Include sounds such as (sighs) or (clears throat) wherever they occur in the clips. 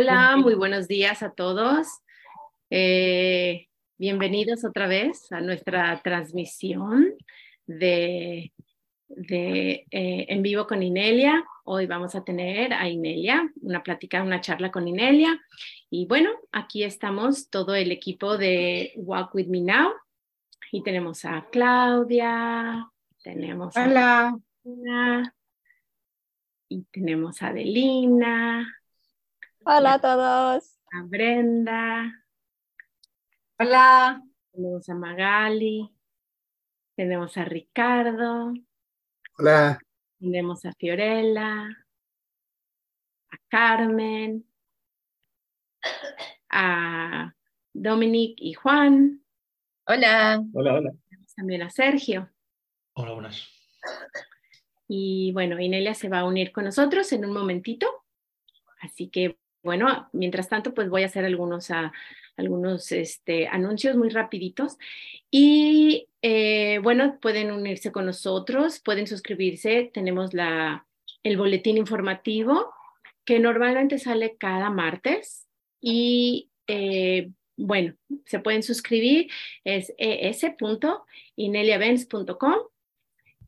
Hola, muy buenos días a todos. Eh, bienvenidos otra vez a nuestra transmisión de, de eh, En Vivo con Inelia. Hoy vamos a tener a Inelia, una plática, una charla con Inelia. Y bueno, aquí estamos todo el equipo de Walk With Me Now. Y tenemos a Claudia, tenemos Hola. a y tenemos a Adelina. Hola a todos. A Brenda. Hola. Tenemos a Magali. Tenemos a Ricardo. Hola. Tenemos a Fiorella. A Carmen. A Dominic y Juan. Hola. Hola, hola. Tenemos también a Sergio. Hola, buenas. Y bueno, Inelia se va a unir con nosotros en un momentito. Así que bueno, mientras tanto, pues voy a hacer algunos, ah, algunos este, anuncios muy rapiditos. Y eh, bueno, pueden unirse con nosotros, pueden suscribirse. Tenemos la, el boletín informativo que normalmente sale cada martes. Y eh, bueno, se pueden suscribir, es es.ineliavents.com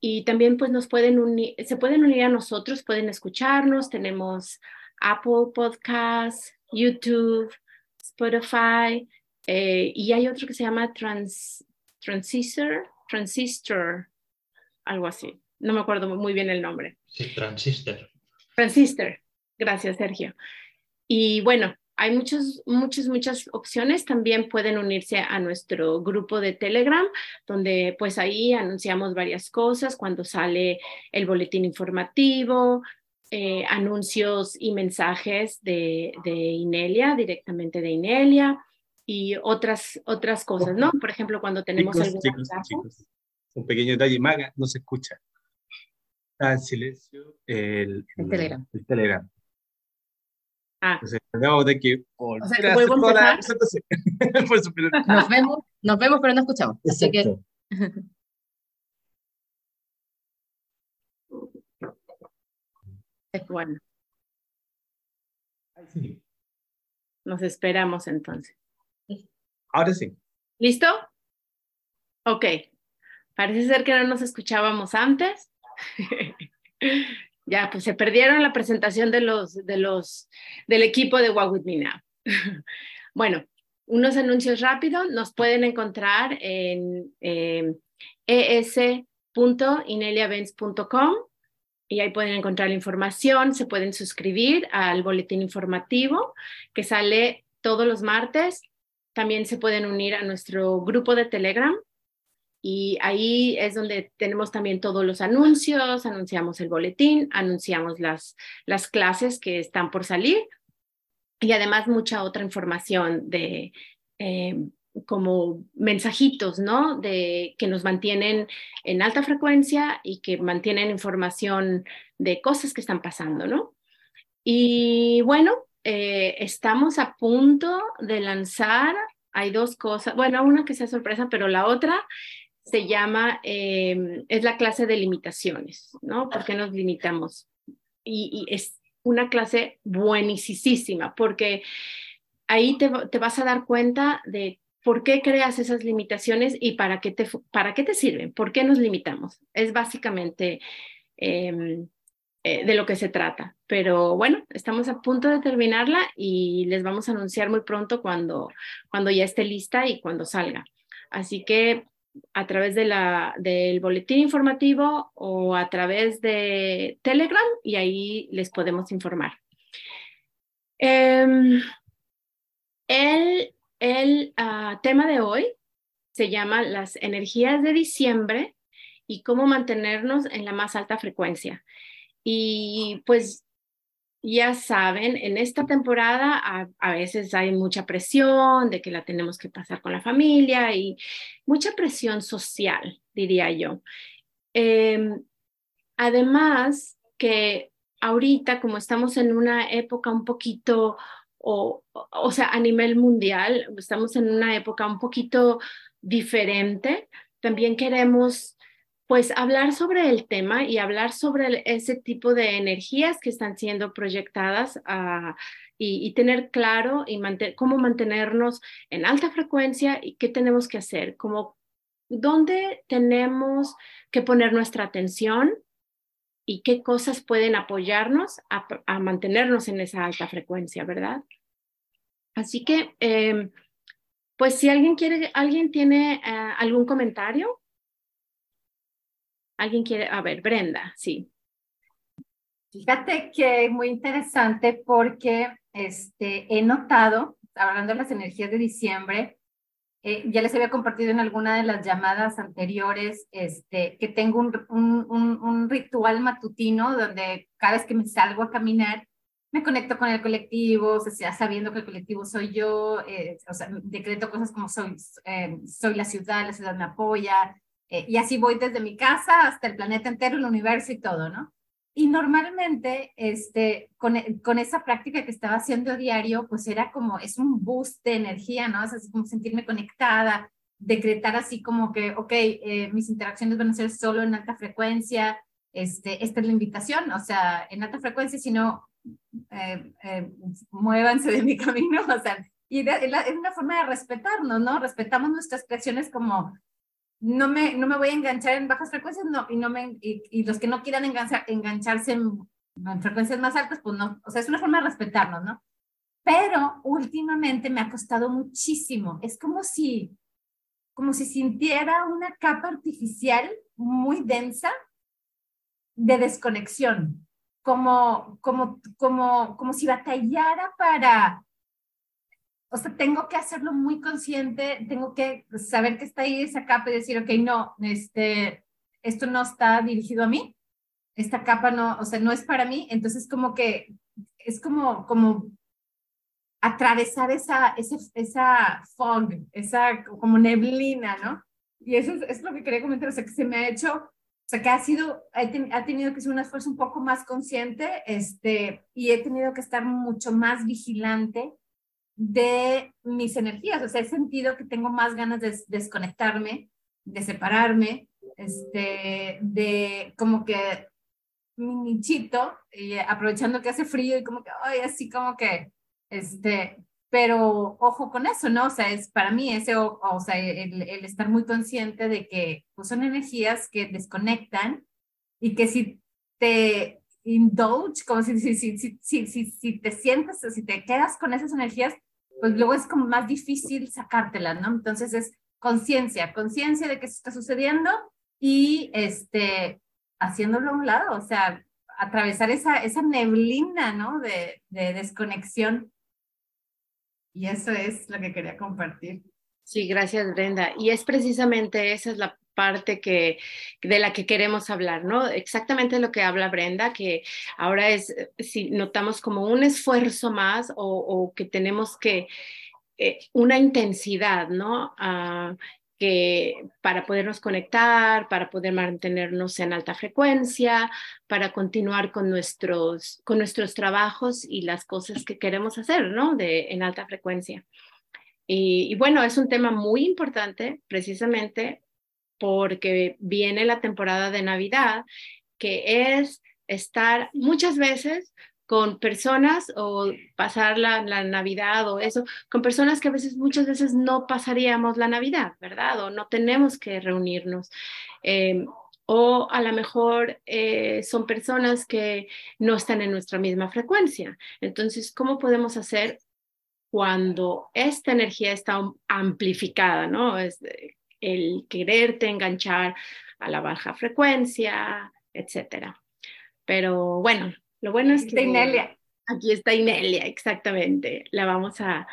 y también pues nos pueden unir, se pueden unir a nosotros, pueden escucharnos, tenemos Apple Podcasts, YouTube, Spotify, eh, y hay otro que se llama Trans, Transistor, Transistor, algo así. No me acuerdo muy bien el nombre. Sí, Transistor. Transistor. Gracias, Sergio. Y bueno, hay muchas, muchas, muchas opciones. También pueden unirse a nuestro grupo de Telegram, donde pues ahí anunciamos varias cosas, cuando sale el boletín informativo, eh, anuncios y mensajes de, de, Inelia, directamente de Inelia, y otras, otras cosas, ¿no? Por ejemplo, cuando tenemos chicos, chicos, chicos, un pequeño detalle, Maga, no se escucha. Está en silencio el, el Telegram. El Telegram. Ah. Entonces, de que o sea, (laughs) nos, vemos, nos vemos, pero no escuchamos. Así que... (laughs) Bueno. Nos esperamos entonces. Ahora sí. ¿Listo? Ok. Parece ser que no nos escuchábamos antes. (laughs) ya, pues se perdieron la presentación de los, de los, del equipo de Walk With Me Now. (laughs) bueno, unos anuncios rápidos. Nos pueden encontrar en eh, y ahí pueden encontrar la información, se pueden suscribir al boletín informativo que sale todos los martes. También se pueden unir a nuestro grupo de Telegram y ahí es donde tenemos también todos los anuncios, anunciamos el boletín, anunciamos las, las clases que están por salir y además mucha otra información de... Eh, como mensajitos, ¿no? De que nos mantienen en alta frecuencia y que mantienen información de cosas que están pasando, ¿no? Y bueno, eh, estamos a punto de lanzar, hay dos cosas, bueno, una que sea sorpresa, pero la otra se llama, eh, es la clase de limitaciones, ¿no? ¿Por qué nos limitamos? Y, y es una clase buenísima, porque ahí te, te vas a dar cuenta de ¿Por qué creas esas limitaciones y para qué te, para qué te sirven? ¿Por qué nos limitamos? Es básicamente eh, eh, de lo que se trata. Pero bueno, estamos a punto de terminarla y les vamos a anunciar muy pronto cuando, cuando ya esté lista y cuando salga. Así que a través de la, del boletín informativo o a través de Telegram y ahí les podemos informar. Eh, el el uh, tema de hoy se llama las energías de diciembre y cómo mantenernos en la más alta frecuencia. Y pues ya saben, en esta temporada a, veces hay mucha presión de que la tenemos que pasar con la familia y mucha presión social, diría yo. Eh, además que ahorita, como estamos en una época un poquito o, o sea, a nivel mundial, estamos en una época un poquito diferente. También queremos pues hablar sobre el tema y hablar sobre ese tipo de energías que están siendo proyectadas ah, y, tener claro y cómo mantenernos en alta frecuencia y qué tenemos que hacer, como dónde tenemos que poner nuestra atención y qué cosas pueden apoyarnos a, mantenernos en esa alta frecuencia, ¿verdad? Así que, em, pues si alguien quiere, alguien tiene eh, algún comentario, alguien quiere, a ver, Brenda, sí. Fíjate que es muy interesante porque este, he notado, hablando de las energías de diciembre, eh, ya les había compartido en alguna de las llamadas anteriores este, que tengo un, un, un, ritual matutino donde cada vez que me salgo a caminar me conecto con el colectivo, o sea, sabiendo que el colectivo soy yo, eh, o sea, decreto cosas como soy, eh, soy la ciudad, la ciudad me apoya, y así voy desde mi casa hasta el planeta entero, el universo y todo, ¿no? Y normalmente, este, con, con, esa práctica que estaba haciendo diario, pues era como, es un boost de energía, ¿no? Es así como sentirme conectada, decretar así como que, ok, eh, mis interacciones van a ser solo en alta frecuencia, este, esta es la invitación, o sea, en alta frecuencia, si no, eh, eh, muévanse de mi (laughs) camino, o sea, y es una forma de respetarnos, ¿no? Respetamos nuestras creaciones como no me, no me voy a enganchar en bajas frecuencias no, y, no me, y, los que no quieran enganchar, engancharse en, frecuencias más altas, pues no, o sea, es una forma de respetarnos, ¿no? Pero últimamente me ha costado muchísimo. Es como si, como si sintiera una capa artificial muy densa de desconexión, como, como, como, como si batallara para o sea, tengo que hacerlo muy consciente, tengo que saber que está ahí esa capa y decir, ok, no, este, esto no está dirigido a mí, esta capa no, o sea, no es para mí, entonces como que es como, como atravesar esa, esa, esa fog, esa como neblina, ¿no? Y eso es, lo que quería comentar, o sea, que se me ha hecho, o sea, que ha sido, ha tenido que ser un esfuerzo un poco más consciente, este, y he tenido que estar mucho más vigilante de mis energías, o sea, he sentido que tengo más ganas de desconectarme, de separarme, este, de como que mi nichito, aprovechando que hace frío y como que, ay, así como que, este, pero ojo con eso, ¿no? O sea, es para mí ese, o, sea, el, el, estar muy consciente de que pues, son energías que desconectan y que si te indulge, como si, si, si, si, si, si te sientes, si te quedas con esas energías, pues luego es como más difícil sacártelas, ¿no? Entonces es conciencia, conciencia de que se está sucediendo y este, haciéndolo a un lado, o sea, atravesar esa, esa neblina, ¿no? De, de desconexión. Y eso es lo que quería compartir. Sí, gracias Brenda. Y es precisamente esa es la parte que, de la que queremos hablar, ¿no? Exactamente lo que habla Brenda, que ahora es, si notamos como un esfuerzo más o, que tenemos que, eh, una intensidad, ¿no? Ah, que para podernos conectar, para poder mantenernos en alta frecuencia, para continuar con nuestros, con nuestros trabajos y las cosas que queremos hacer, ¿no? De, en alta frecuencia. y, bueno, es un tema muy importante precisamente porque viene la temporada de Navidad, que es estar muchas veces con personas o pasar la, Navidad o eso, con personas que a veces, muchas veces no pasaríamos la Navidad, ¿verdad? O no tenemos que reunirnos. Em, o a lo mejor eh, son personas que no están en nuestra misma frecuencia. Entonces, ¿cómo podemos hacer cuando esta energía está amplificada, ¿no? Es, el quererte enganchar a la baja frecuencia, etcétera. Pero bueno, lo bueno es que... Inelia. Aquí está Inelia, exactamente. La vamos a...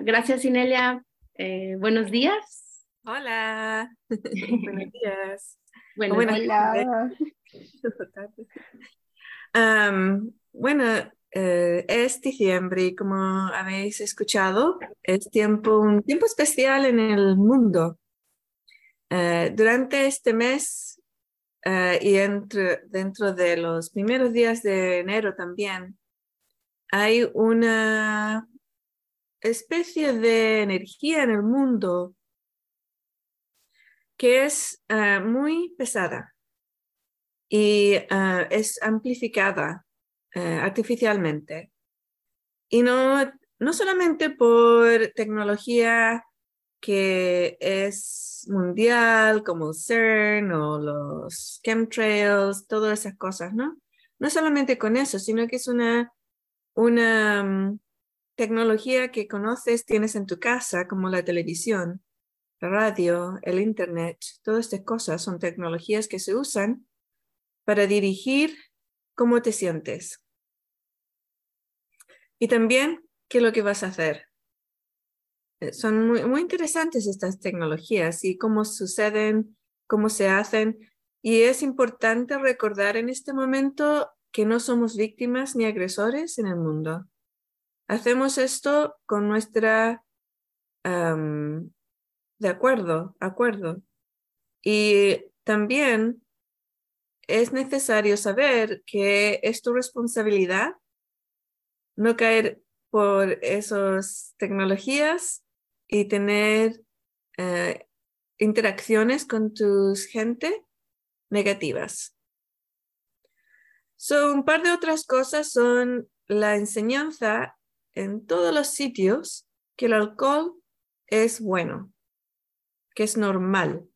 gracias, Inelia. Eh, buenos días. Hola. (laughs) buenos días. Bueno, Hola. (laughs) bueno, eh, es diciembre y como habéis escuchado, es tiempo, un tiempo especial en el mundo. Eh, durante este mes eh, y dentro de los primeros días de enero también, hay una especie de energía en el mundo que es muy pesada y es amplificada ah, artificialmente. Y no, no solamente por tecnología que es mundial, como CERN o los chemtrails, todas esas cosas, ¿no? No solamente con eso, sino que es una, una mm, tecnología que conoces, tienes en tu casa, como la televisión, la radio, el Internet, todas estas cosas son tecnologías que se usan para dirigir cómo te sientes. Y también qué es lo que vas a hacer. Eh, son muy, muy interesantes estas tecnologías y cómo suceden, cómo se hacen. Y es importante recordar en este momento que no somos víctimas ni agresores en el mundo. Hacemos esto con nuestra, de acuerdo, acuerdo. Y también es necesario saber que es tu responsabilidad no caer por esas tecnologías y tener eh, interacciones con tus gente negativas. So, un par de otras cosas son la enseñanza en todos los sitios que el alcohol es bueno, que es normal.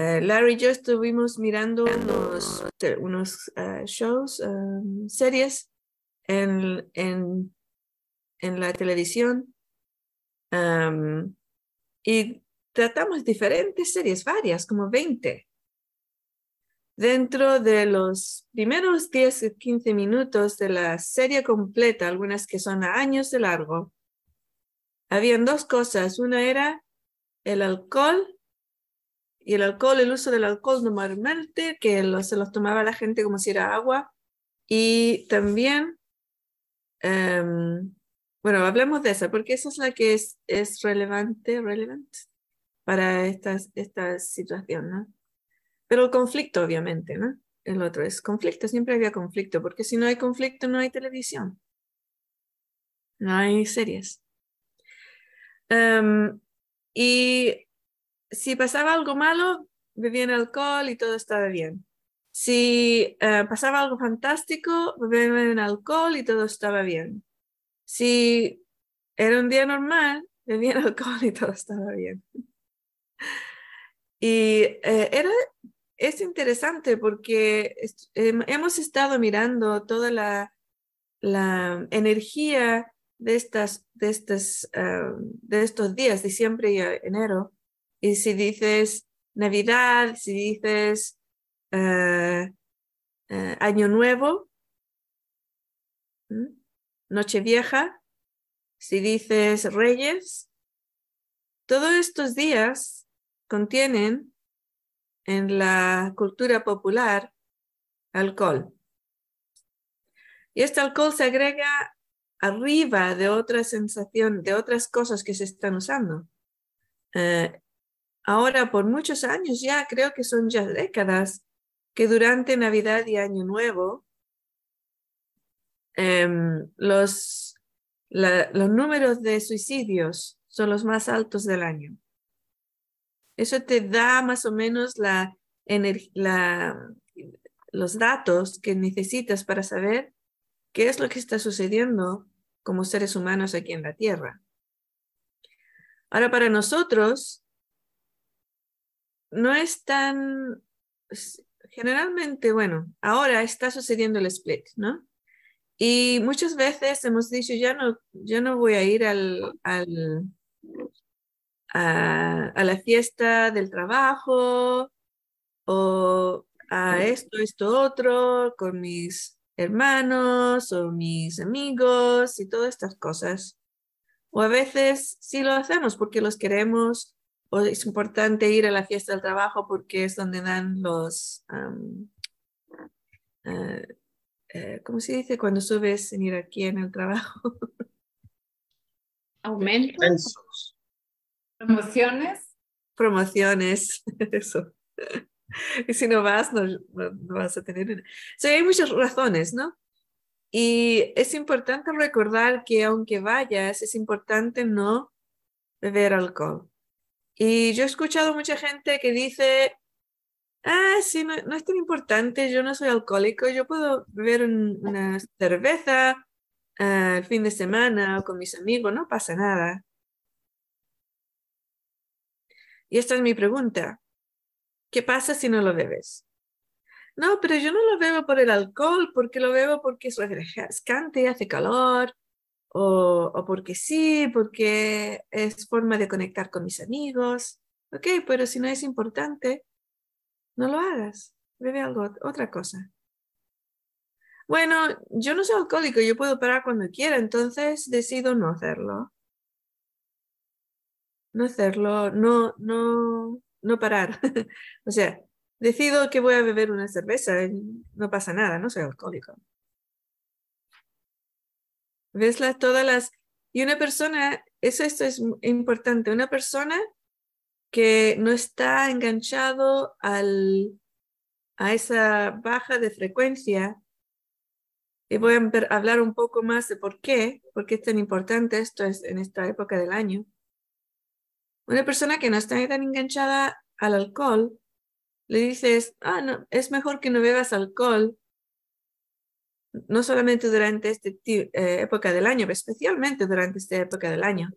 Eh, Larry y yo estuvimos mirando unos, unos eh, shows, um, series en, en, en la televisión y tratamos diferentes series, varias, como 20. Dentro de los primeros 10 o 15 minutos de la serie completa, algunas que son años de largo, habían dos cosas. Una era el alcohol y el alcohol, el uso del alcohol normalmente, que se los tomaba la gente como si era agua. Y también bueno, hablemos de esa, porque esa es la que es, es relevante, relevante para esta, esta situación, ¿no? Pero el conflicto, obviamente, ¿no? El otro es conflicto, siempre había conflicto, porque si no hay conflicto, no hay televisión, no hay series. Em, y si pasaba algo malo, bebían alcohol y todo estaba bien. Si eh, pasaba algo fantástico, bebían alcohol y todo estaba bien. Si era un día normal, (laughs) bebían alcohol y todo estaba bien. Y eh, era, es interesante porque hemos estado mirando toda la, la energía de, estas, de, estas, ah, de estos días, diciembre y enero. Y si dices Navidad, si dices ah, ah, Año Nuevo, Nochevieja, si dices Reyes, todos estos días contienen en la cultura popular alcohol. Y este alcohol se agrega arriba de otra sensación, de otras cosas que se están usando. Eh, ahora, por muchos años ya, creo que son ya décadas, que durante Navidad y Año Nuevo Em, los, los números de suicidios son los más altos del año. Eso te da más o menos la, los datos que necesitas para saber qué es lo que está sucediendo como seres humanos aquí en la Tierra. Ahora, para nosotros, no es tan, generalmente, bueno, ahora está sucediendo el split, ¿no? Y muchas veces hemos dicho, ya no, yo no voy a ir al, al a, a, la fiesta del trabajo o a esto, esto, otro, con mis hermanos o mis amigos y todas estas cosas. O a veces sí lo hacemos porque los queremos o es importante ir a la fiesta del trabajo porque es donde dan los... Eh, eh, ¿cómo se dice cuando subes en aquí en el trabajo? (laughs) Aumentos. Promociones. Promociones, (laughs) eso. Y si no vas, no, vas a tener... O hay muchas razones, ¿no? Y es importante recordar que aunque vayas, es importante no beber alcohol. Y yo he escuchado mucha gente que dice, ah, sí, no, no es tan importante, yo no soy alcohólico, yo puedo beber un- una cerveza ah, el fin de semana o con mis amigos, no pasa nada. Y esta es mi pregunta. ¿Qué pasa si no lo bebes? No, pero yo no lo bebo por el alcohol, porque lo bebo porque es refrescante, hace calor, o, o porque sí, porque es forma de conectar con mis amigos. Ok, pero si no es importante, no lo hagas. Bebe algo, otra cosa. Bueno, yo no soy alcohólico, yo puedo parar cuando quiera, entonces decido no hacerlo. No hacerlo, no, no, no parar. (laughs) o sea, decido que voy a beber una cerveza, no pasa nada, no soy alcohólico. ¿Ves las, todas las... Y una persona, eso esto es importante, una persona que no está enganchado al, a esa baja de frecuencia, y voy a hablar un poco más de por qué, por qué es tan importante esto es en esta época del año. Una persona que no está tan enganchada al alcohol, le dices, ah, no, es mejor que no bebas alcohol, no solamente durante esta época del año, pero especialmente durante esta época del año,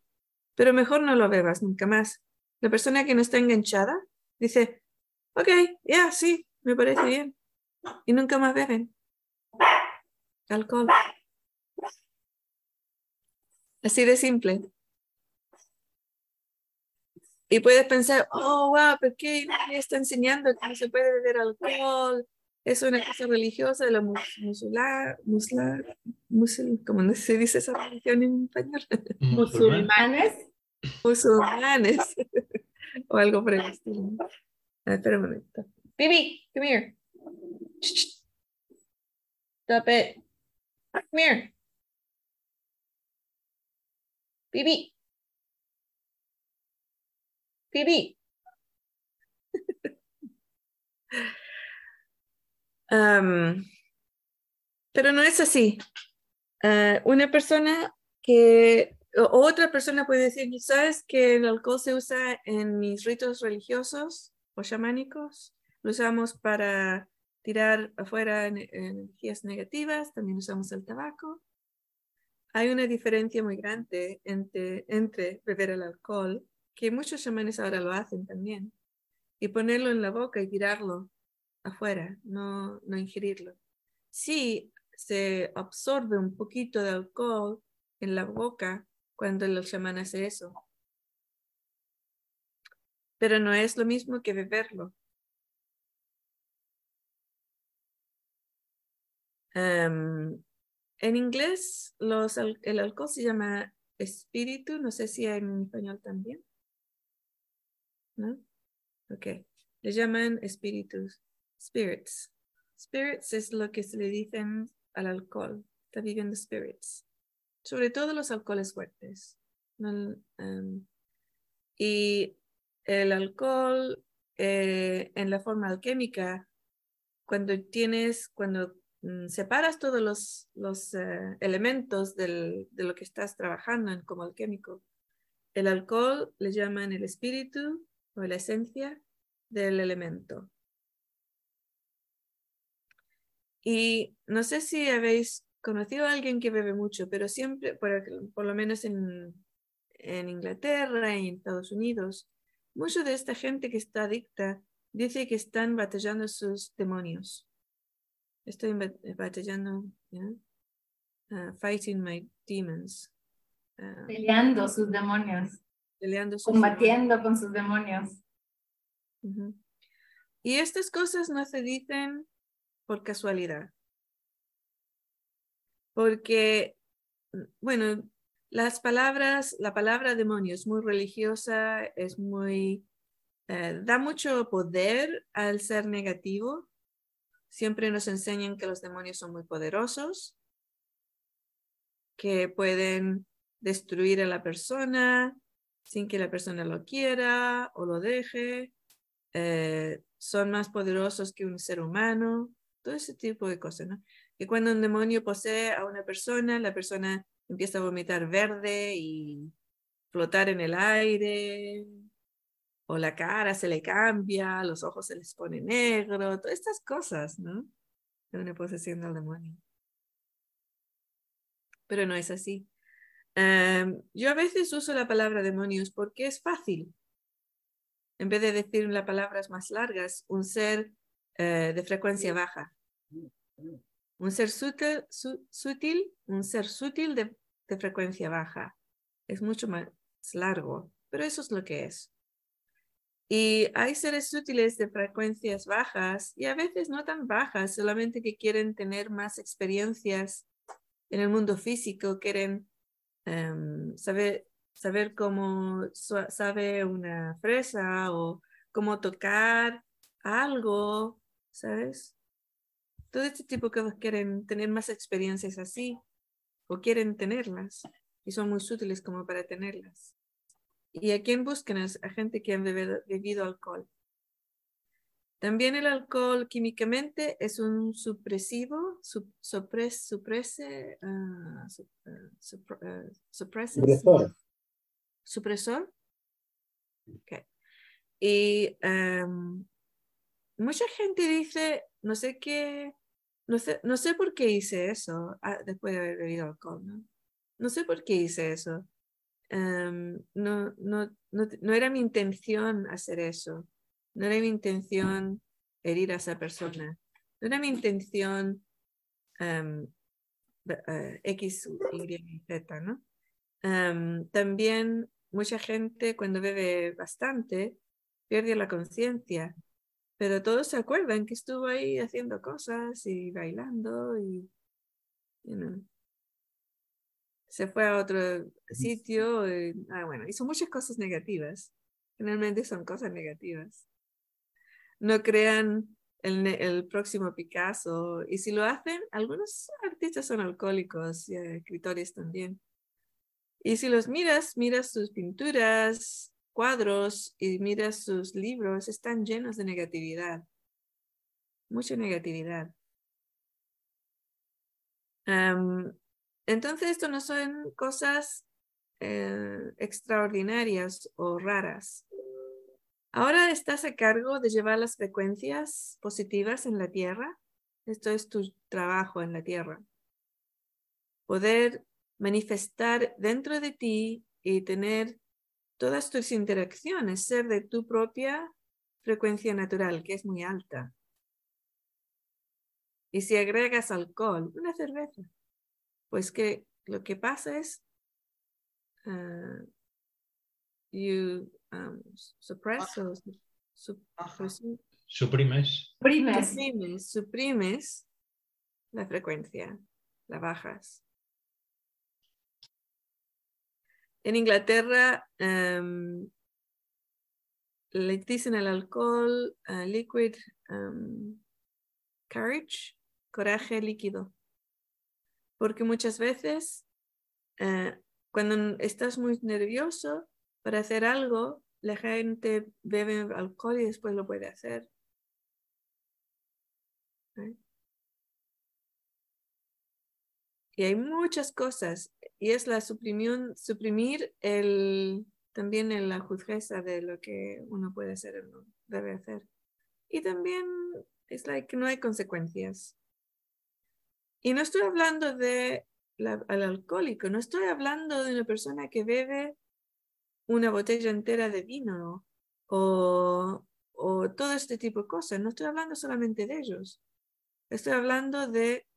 pero mejor no lo bebas nunca más. La persona que no está enganchada dice, ok, ya, sí, me parece bien, y nunca más beben alcohol. Así de simple. Y puedes pensar, oh, wow, ¿por qué nadie está enseñando que no se puede beber alcohol? Es una cosa religiosa de la mus- musula, musla, musul, ¿cómo se dice esa religión en español? Musulmán. ¿Manes? Musulmanes. (laughs) o algo por el estilo. Ah, espera un momento. Bibi, come here. Stop it. Come here. Bibi. Bibi. (laughs) Pero no es así. Ah, una persona que, o otra persona puede decir, ¿sabes que el alcohol se usa en mis ritos religiosos o chamánicos? Lo usamos para tirar afuera en- energías negativas, también usamos el tabaco. Hay una diferencia muy grande entre, entre beber el alcohol, que muchos chamanes ahora lo hacen también, y ponerlo en la boca y tirarlo afuera, no, no ingerirlo. Sí, se absorbe un poquito de alcohol en la boca cuando el chamán hace eso, pero no es lo mismo que beberlo. Em, en inglés el alcohol se llama espíritu, no sé si hay en español también. ¿No? Ok, le llaman espíritus, spirits. Spirits es lo que se le dicen al alcohol, está viviendo spirits. Sobre todo los alcoholes fuertes. Em, y el alcohol eh, en la forma alquímica, cuando tienes, cuando mm, separas todos los, los eh, elementos del- de lo que estás trabajando como alquímico, el alcohol le llaman el espíritu o la esencia del elemento. Y no sé si habéis conocido a alguien que bebe mucho, pero siempre, por, por lo menos en, en Inglaterra y en Estados Unidos, mucha de esta gente que está adicta dice que están batallando sus demonios. Estoy ba- batallando, ¿ya? Ah, fighting my demons. Ah, Peleando sus demonios, peleando sus combatiendo con sus demonios. Ujú. Y estas cosas no se dicen por casualidad. Porque, bueno, las palabras, la palabra demonio es muy religiosa, es muy, eh, da mucho poder al ser negativo. Siempre nos enseñan que los demonios son muy poderosos, que pueden destruir a la persona sin que la persona lo quiera o lo deje eh, son más poderosos que un ser humano, todo ese tipo de cosas, ¿no? Que cuando un demonio posee a una persona, la persona empieza a vomitar verde y flotar en el aire, o la cara se le cambia, los ojos se les pone negro, todas estas cosas, ¿no? De una posesión del demonio. Pero no es así. Em, yo a veces uso la palabra demonios porque es fácil. En vez de decir las palabras más largas, un ser eh, de frecuencia baja. Un ser sutil, sutil un ser sutil de, de frecuencia baja. Es mucho más largo, pero eso es lo que es. Y hay seres sutiles de frecuencias bajas y a veces no tan bajas, solamente que quieren tener más experiencias en el mundo físico, quieren um, saber, saber cómo sabe una fresa o cómo tocar algo, ¿sabes? Todo este tipo de cosas quieren tener más experiencias así o quieren tenerlas y son muy sutiles como para tenerlas. ¿Y a quién buscan? A gente que han bebido, alcohol. También el alcohol químicamente es un supresivo, supres, suprese, uh, Supresor. Supresor. Okay. Y mucha gente dice, no sé qué, no sé, no sé por qué hice eso ah, después de haber bebido alcohol, ¿no? No sé por qué hice eso. Em, no, no, no, era mi intención hacer eso. No era mi intención herir a esa persona. No era mi intención um, X, Y, Z, ¿no? Em, también mucha gente cuando bebe bastante pierde la conciencia, pero todos se acuerdan que estuvo ahí haciendo cosas y bailando y, you se fue a otro sitio. Y, ah, bueno, hizo muchas cosas negativas. Generalmente son cosas negativas. No crean el, el, próximo Picasso. Y si lo hacen, algunos artistas son alcohólicos y escritores también. Y si los miras, miras sus pinturas, cuadros y miras sus libros, están llenos de negatividad. Mucha negatividad. Entonces, esto no son cosas eh, extraordinarias o raras. Ahora estás a cargo de llevar las frecuencias positivas en la Tierra. Esto es tu trabajo en la Tierra. Poder manifestar dentro de ti y tener todas tus interacciones, ser de tu propia frecuencia natural, que es muy alta. Y si agregas alcohol, una cerveza, pues que lo que pasa es uh, you um, suppress o suprimes. Suprimes. suprimes la frecuencia, la bajas. En Inglaterra um, le dicen al alcohol liquid um, courage, coraje líquido porque muchas veces eh, cuando estás muy nervioso para hacer algo, la gente bebe alcohol y después lo puede hacer. Y hay muchas cosas, y es la suprimión, suprimir el, también en la juzgueza de lo que uno puede hacer o no debe hacer. Y también es like no hay consecuencias. Y no estoy hablando de al alcohólico, no estoy hablando de una persona que bebe una botella entera de vino o, o todo este tipo de cosas. No estoy hablando solamente de ellos. Estoy hablando de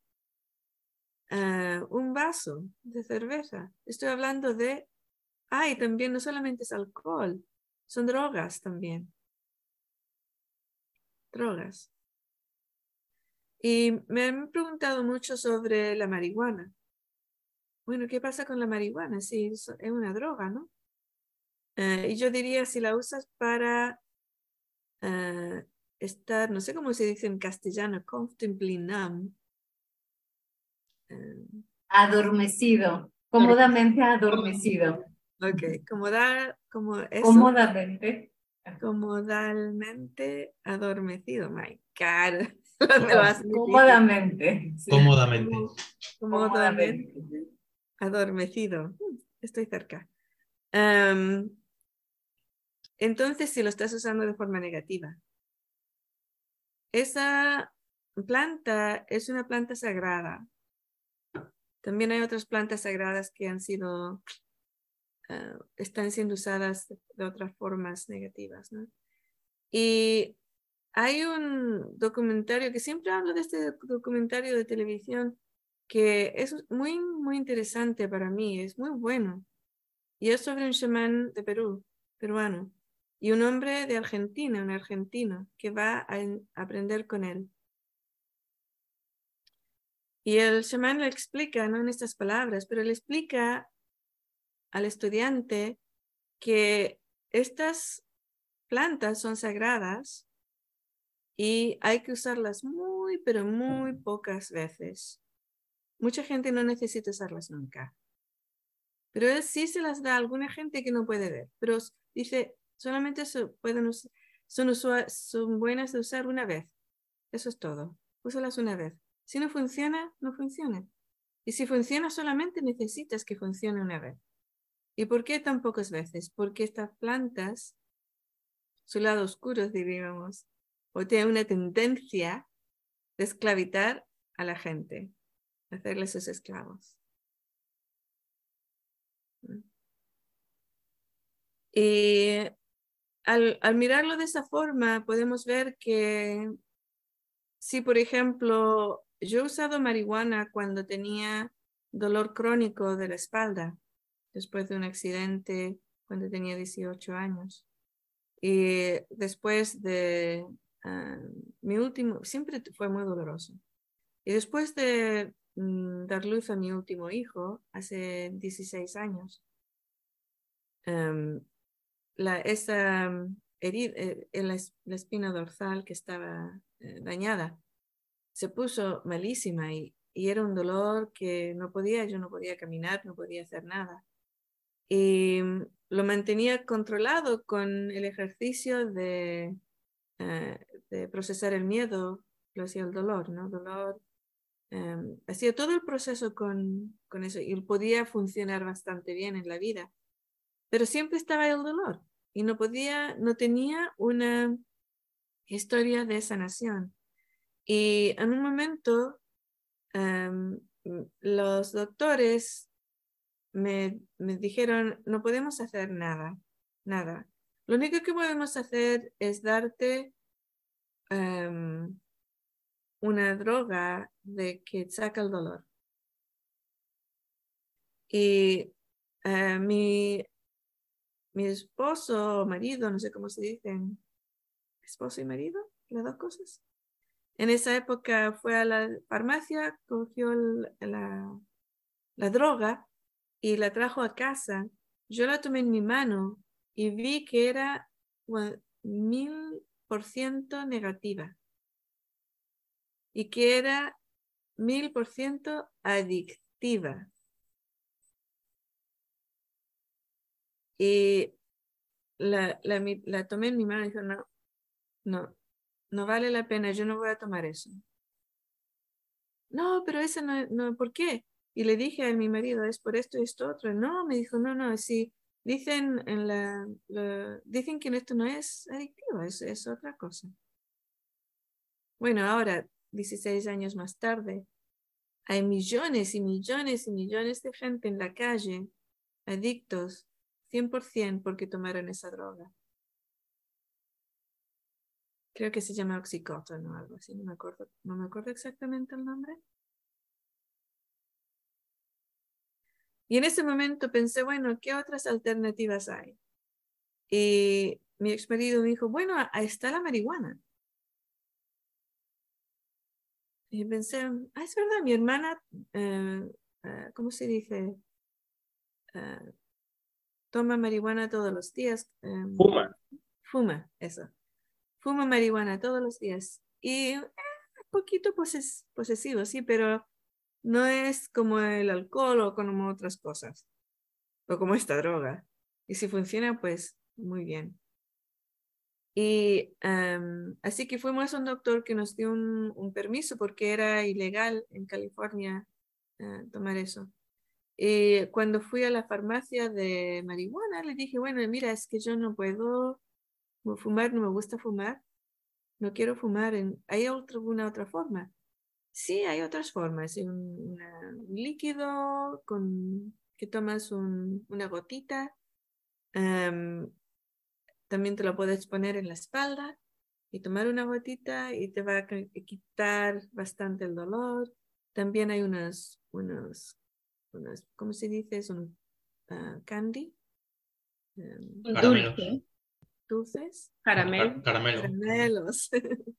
eh, un vaso de cerveza. Estoy hablando de, ay, también no solamente es alcohol, son drogas también. Drogas. Y me han preguntado mucho sobre la marihuana. Bueno, ¿qué pasa con la marihuana? Sí, es una droga, ¿no? Eh, y yo diría, si la usas para eh, estar, no sé cómo se dice en castellano. Eh, adormecido, cómodamente adormecido. Ok, Comodar, como eso, cómodamente. Comodalmente adormecido, my God. (laughs) Cómodamente. Cómodamente. Cómodamente. Adormecido. Estoy cerca. Em, entonces si lo estás usando de forma negativa. Esa planta es una planta sagrada. También hay otras plantas sagradas que han sido, ah, están siendo usadas de otras formas negativas. ¿no? Y hay un documentario que siempre hablo de este documentario de televisión que es muy, muy interesante para mí, es muy bueno. Y es sobre un chamán de Perú, peruano, y un hombre de Argentina, un argentino, que va a, aprender con él. Y el chamán le explica, no en estas palabras, pero le explica al estudiante que estas plantas son sagradas y hay que usarlas muy, pero muy pocas veces. Mucha gente no necesita usarlas nunca. Pero él sí se las da a alguna gente que no puede ver. Pero dice, solamente pueden son, son buenas de usar una vez. Eso es todo. Úsalas una vez. Si no funciona, no funciona. Y si funciona solamente necesitas que funcione una vez. ¿Y por qué tan pocas veces? Porque estas plantas, su lado oscuro, diríamos, o tiene una tendencia de esclavitar a la gente, hacerles sus esclavos. Y al, al, mirarlo de esa forma, podemos ver que si, por ejemplo, yo he usado marihuana cuando tenía dolor crónico de la espalda, después de un accidente cuando tenía 18 años. Y después de Ah, mi último, siempre fue muy doloroso. Y después de mm, dar luz a mi último hijo, hace 16 años, em, la, esa herida, eh, en la, espina dorsal que estaba eh, dañada, se puso malísima y, y era un dolor que no podía, yo no podía caminar, no podía hacer nada. Y mm, lo mantenía controlado con el ejercicio de eh, de procesar el miedo, lo hacía el dolor, ¿no? Dolor. Em, hacía todo el proceso con, con eso y podía funcionar bastante bien en la vida, pero siempre estaba el dolor y no podía, no tenía una historia de sanación. Y en un momento em, los doctores me, me, dijeron, no podemos hacer nada, nada. Lo único que podemos hacer es darte em, una droga de que saca el dolor. Y eh, mi, mi esposo o marido, no sé cómo se dicen, esposo y marido, las dos cosas. En esa época fue a la farmacia, cogió la, la droga y la trajo a casa. Yo la tomé en mi mano y vi que era mil por ciento negativa y que era mil por ciento adictiva. Y la, la, tomé en mi mano y dijo, no, no, no vale la pena, yo no voy a tomar eso. No, pero eso no, no, ¿por qué? Y le dije a mi marido, es por esto y esto otro. No, me dijo, no, no, sí, Dicen, en la, dicen que esto no es adictivo, es, es otra cosa. Bueno, ahora, 16 años más tarde, hay millones y millones y millones de gente en la calle adictos 100% porque tomaron esa droga. Creo que se llama oxycontin o algo así, no me acuerdo, no me acuerdo exactamente el nombre. Y en ese momento pensé, bueno, ¿qué otras alternativas hay? Y mi ex marido me dijo, bueno, ahí está la marihuana. Y pensé, ah, es verdad, mi hermana, eh, eh, ¿cómo se dice? Eh, toma marihuana todos los días. fuma. Fuma, eso. Fuma marihuana todos los días. Y un poquito posesivo, sí, pero no es como el alcohol o como otras cosas, o como esta droga. Y si funciona, pues muy bien. Y así que fuimos a un doctor que nos dio un, permiso porque era ilegal en California eh, tomar eso. Y cuando fui a la farmacia de marihuana, le dije, bueno, mira, es que yo no puedo fumar, no me gusta fumar, no quiero fumar. En... ¿Hay alguna otra forma? Sí, hay otras formas. Un, líquido con que tomas una gotita. Em, también te lo puedes poner en la espalda y tomar una gotita y te va a quitar bastante el dolor. También hay unos, unos, unos ¿cómo se dice? Un uh, candy. Um, Dulce. Dulces. Caramelo. Caramelos. (laughs)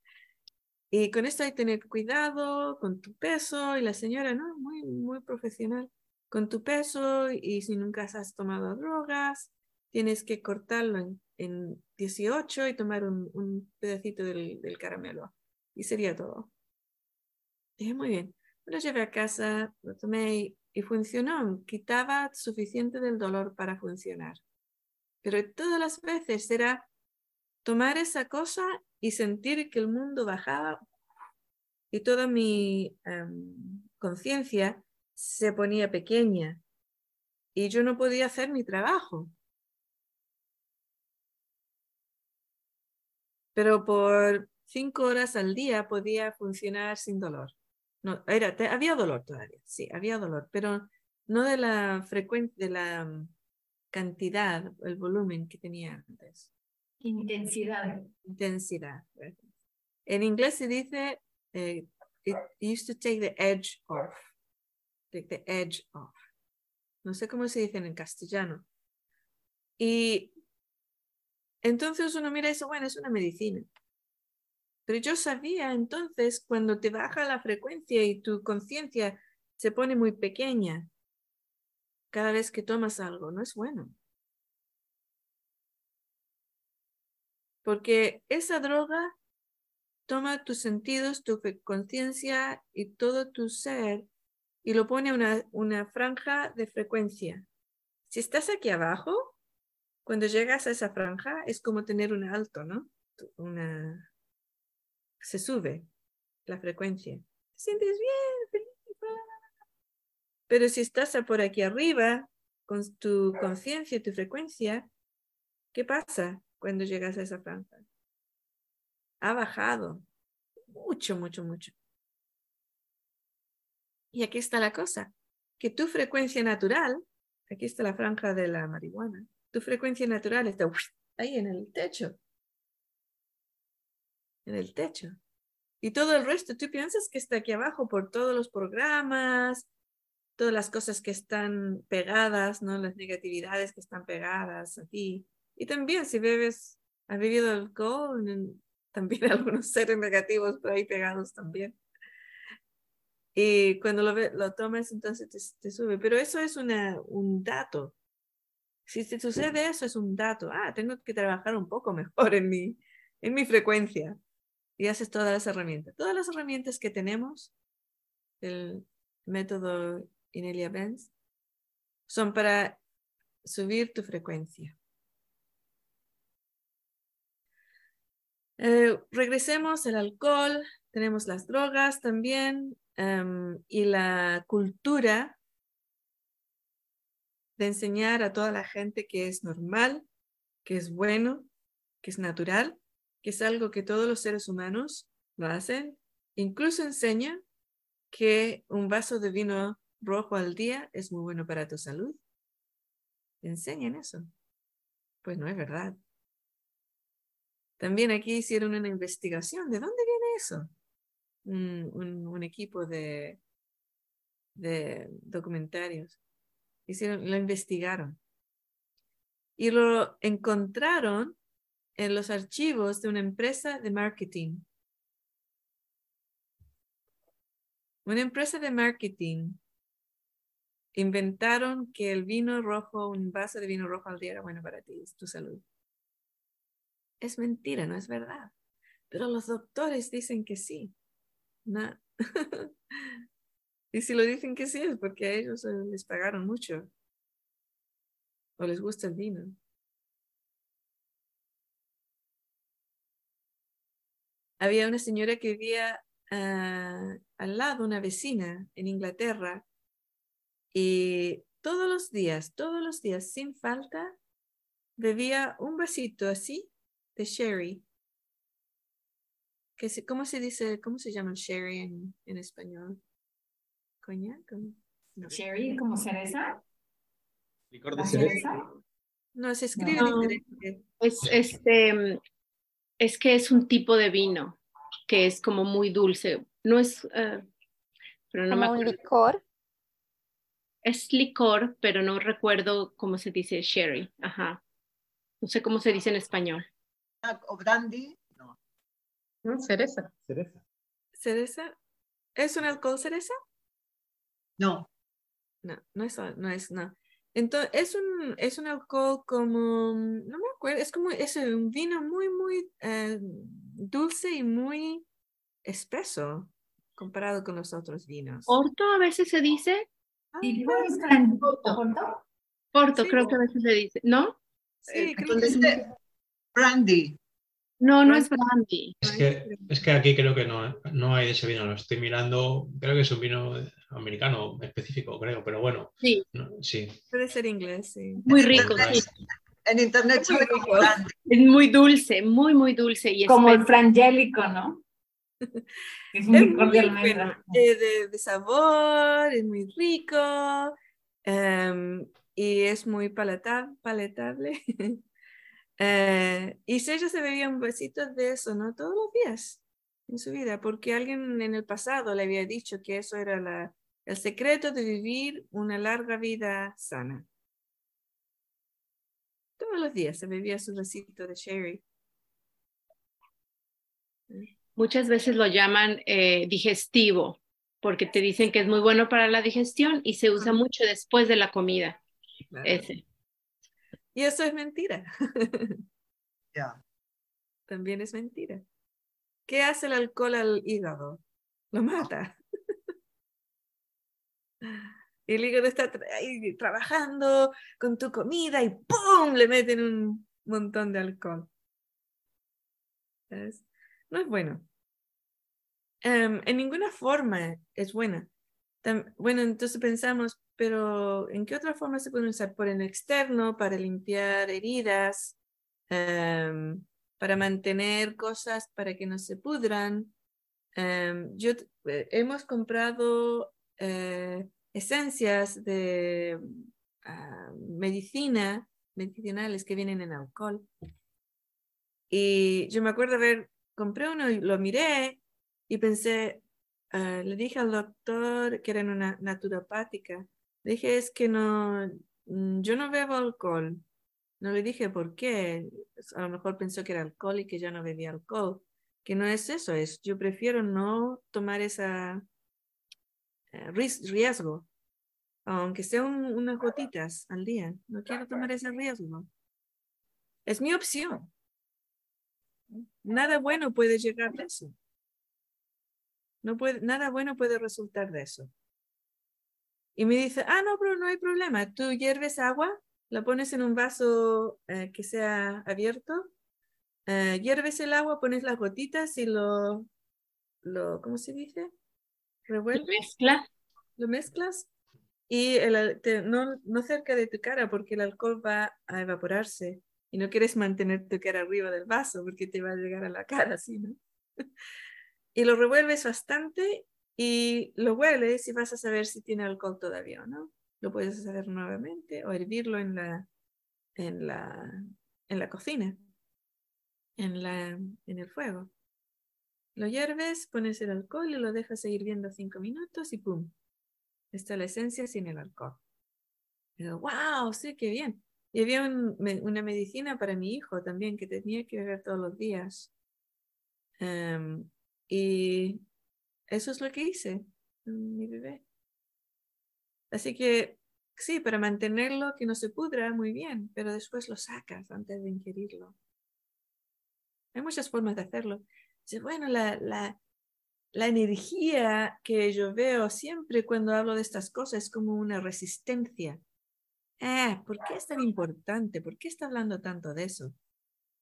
y con esto hay que tener cuidado con tu peso y la señora, ¿no? Muy, muy profesional. Con tu peso y si nunca has tomado drogas, tienes que cortarlo en, en 18 y tomar un, un pedacito del, del caramelo. Y sería todo. Dije, muy bien. Lo llevé a casa, lo tomé y funcionó. Quitaba suficiente del dolor para funcionar. Pero todas las veces era tomar esa cosa y sentir que el mundo bajaba y toda mi em, conciencia se ponía pequeña y yo no podía hacer mi trabajo. Pero por cinco horas al día podía funcionar sin dolor. No, era, había dolor todavía, sí, había dolor, pero no de la frecuencia, de la cantidad, el volumen que tenía antes. Intensidad. Intensidad. En inglés se dice, eh, it used to take the edge off. Take the edge off. No sé cómo se dice en castellano. Y entonces uno mira eso, bueno, es una medicina. Pero yo sabía entonces cuando te baja la frecuencia y tu conciencia se pone muy pequeña cada vez que tomas algo, no es bueno. Porque esa droga toma tus sentidos, tu conciencia y todo tu ser y lo pone a una, una franja de frecuencia. Si estás aquí abajo, cuando llegas a esa franja es como tener un alto, ¿no? Una, se sube la frecuencia. Te sientes bien, feliz. Pero si estás por aquí arriba, con tu conciencia y tu frecuencia, ¿qué pasa cuando llegas a esa franja? Ha bajado mucho, mucho, mucho. Y aquí está la cosa, que tu frecuencia natural, aquí está la franja de la marihuana, tu frecuencia natural está ahí en el techo en el techo. Y todo el resto, tú piensas que está aquí abajo por todos los programas, todas las cosas que están pegadas, ¿no? Las negatividades que están pegadas aquí. Y también si bebes, has bebido alcohol, (laughs) también algunos seres negativos por ahí pegados también. Y cuando lo, lo tomas, entonces te, te, sube. Pero eso es una, un dato. Si te sucede eso, es un dato. Ah, tengo que trabajar un poco mejor en mi, en mi frecuencia y haces todas las herramientas. Todas las herramientas que tenemos, el método Inelia Benz, son para subir tu frecuencia. Eh, regresemos al alcohol, tenemos las drogas también em, y la cultura de enseñar a toda la gente que es normal, que es bueno, que es natural que es algo que todos los seres humanos lo hacen. Incluso enseña que un vaso de vino rojo al día es muy bueno para tu salud. Enseñan eso. Pues no es verdad. También aquí hicieron una investigación. ¿De dónde viene eso? Un, equipo de, de documentarios. Hicieron, lo investigaron. Y lo encontraron en los archivos de una empresa de marketing. Una empresa de marketing inventaron que el vino rojo, un vaso de vino rojo al día era bueno para ti, tu salud. Es mentira, no es verdad. Pero los doctores dicen que sí. No. (laughs) y si lo dicen que sí es porque a ellos les pagaron mucho o les gusta el vino. había una señora que vivía ah, al lado, una vecina en Inglaterra, y todos los días, todos los días, sin falta, bebía un vasito así de sherry. Que se, ¿Cómo se dice, cómo se llama el sherry en, en español? ¿Coñac? No. ¿Sherry como cereza? ¿Licor de cereza? No, se escribe No. diferente. Es, este, es que es un tipo de vino que es como muy dulce. No es, eh, pero no me un licor. Es licor, pero no recuerdo cómo se dice sherry. Ajá. No sé cómo se dice en español. o brandy, no. ¿no? Cereza. Cereza. ¿Cereza? ¿Es un alcohol cereza? No, No, no es, no es, no. Entonces, es un, es un alcohol como, no me acuerdo, es como, es un vino muy, muy eh, dulce y muy espeso comparado con los otros vinos. Orto a veces se dice. Ah, ¿Y puede es gran- ¿Porto? Porto, Sí, creo que a veces se dice. ¿no? Sí, Eh, creo ¿dónde que brandy. No, no es brandy. Es que, es que aquí creo que no, no hay de ese vino, lo estoy mirando, creo que es un vino americano específico, creo, pero bueno, Sí, no, sí. Puede ser inglés, sí. muy rico. Sí. En internet Es muy rico. Es muy dulce, muy, muy dulce. Y Como el frangélico, ¿no? (laughs) Es un Es licor muy de bueno, almendra. eh, de, de sabor, es muy rico em, y es muy palata- palatable. (laughs) Eh, y ella se bebía un vasito de eso, ¿no? Todos los días en su vida, porque alguien en el pasado le había dicho que eso era la, el secreto de vivir una larga vida sana. Todos los días se bebía su vasito de sherry. Muchas veces lo llaman eh, digestivo, porque te dicen que es muy bueno para la digestión y se usa mucho después de la comida. Claro. Ese. Y eso es mentira. (laughs) Ya. También es mentira. ¿Qué hace el alcohol al hígado? Lo mata. (laughs) El hígado está ahí trabajando con tu comida y ¡pum! le meten un montón de alcohol. ¿Sabes? No es bueno. Em, en ninguna forma es buena. Bueno, entonces pensamos, pero ¿en qué otra forma se puede usar? Por el externo, para limpiar heridas, em, para mantener cosas para que no se pudran. Em, yo, eh, hemos comprado eh, esencias de ah, medicina, medicinales que vienen en alcohol. Y yo me acuerdo haber, compré uno y lo miré y pensé, ah, le dije al doctor que era una naturopática, le dije, es que no, mm, yo no bebo alcohol. No le dije por qué. A lo mejor pensó que era alcohol y que yo no bebía alcohol. Que no es eso, es yo prefiero no tomar esa eh, riesgo, aunque sea un- unas gotitas al día. No quiero tomar ese riesgo. Es mi opción. Nada bueno puede llegar de eso. No puede, nada bueno puede resultar de eso. Y me dice, ah, no, pero no hay problema. Tú hierves agua, la pones en un vaso eh, que sea abierto, eh, hierves el agua, pones las gotitas y lo, lo ¿cómo se dice? Revuelves, lo mezclas y el te- no, no cerca de tu cara porque el alcohol va a evaporarse y no quieres mantener tu cara arriba del vaso porque te va a llegar a la cara, así, ¿no? (laughs) y lo revuelves bastante y lo hueles y vas a saber si tiene alcohol todavía o no. Lo puedes hacer nuevamente o hervirlo en la, en la, en la cocina, en, la, en el fuego. Lo hierves, pones el alcohol y lo dejas hirviendo cinco minutos y ¡pum! Está la esencia sin el alcohol. Wow, sí, qué bien. Y había un- una medicina para mi hijo también que tenía que beber todos los días. Em, y eso es lo que hice mi bebé. Así que sí, para mantenerlo que no se pudra muy bien, pero después lo sacas antes de ingerirlo. Hay muchas formas de hacerlo. Bueno, la, la, la energía que yo veo siempre cuando hablo de estas cosas es como una resistencia. Ah, ¿por qué es tan importante? ¿Por qué está hablando tanto de eso?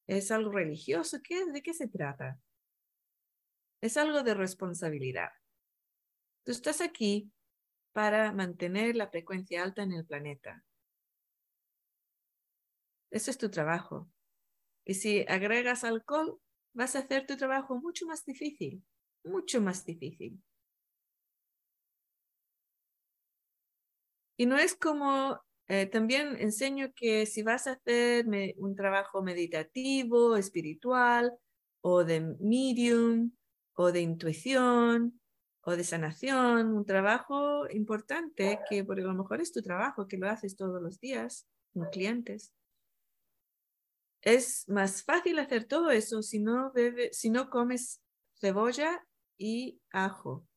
¿Es algo religioso? ¿Qué, ¿De qué se trata? Es algo de responsabilidad. Tú estás aquí para mantener la frecuencia alta en el planeta. Ese es tu trabajo. Y si agregas alcohol, vas a hacer tu trabajo mucho más difícil, mucho más difícil. Y no es como, eh, también enseño que si vas a hacer un trabajo meditativo, espiritual, o de medium, o de intuición, o de sanación, un trabajo importante que por lo mejor es tu trabajo, que lo haces todos los días con clientes. Es más fácil hacer todo eso si no, si no comes cebolla y ajo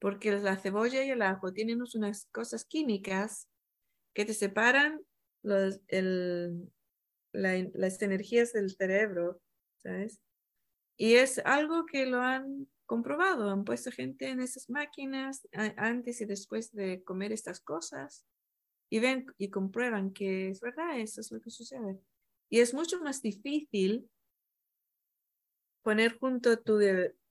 porque la cebolla y el ajo tienen unas cosas químicas que te separan los, el, las energías del cerebro, ¿sabes? Y es algo que lo han comprobado, han puesto gente en esas máquinas antes y después de comer estas cosas y ven y comprueban que es verdad, eso es lo que sucede. Y es mucho más difícil poner junto tu,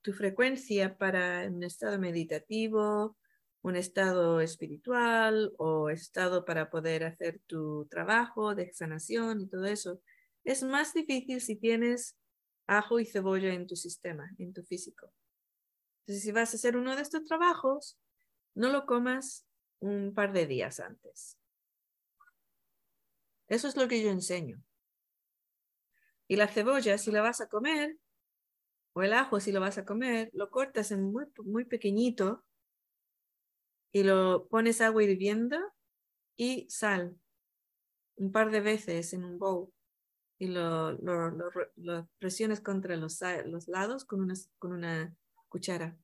tu frecuencia para un estado meditativo, un estado espiritual o estado para poder hacer tu trabajo de sanación y todo eso, es más difícil si tienes ajo y cebolla en tu sistema, en tu físico. Entonces, si vas a hacer uno de estos trabajos, no lo comas un par de días antes. Eso es lo que yo enseño. Y la cebolla, si la vas a comer, o el ajo, si lo vas a comer, lo cortas en muy, muy pequeñito y lo pones agua hirviendo y sal un par de veces en un bowl y lo, lo, presiones contra los, los lados con una, con una cuchara.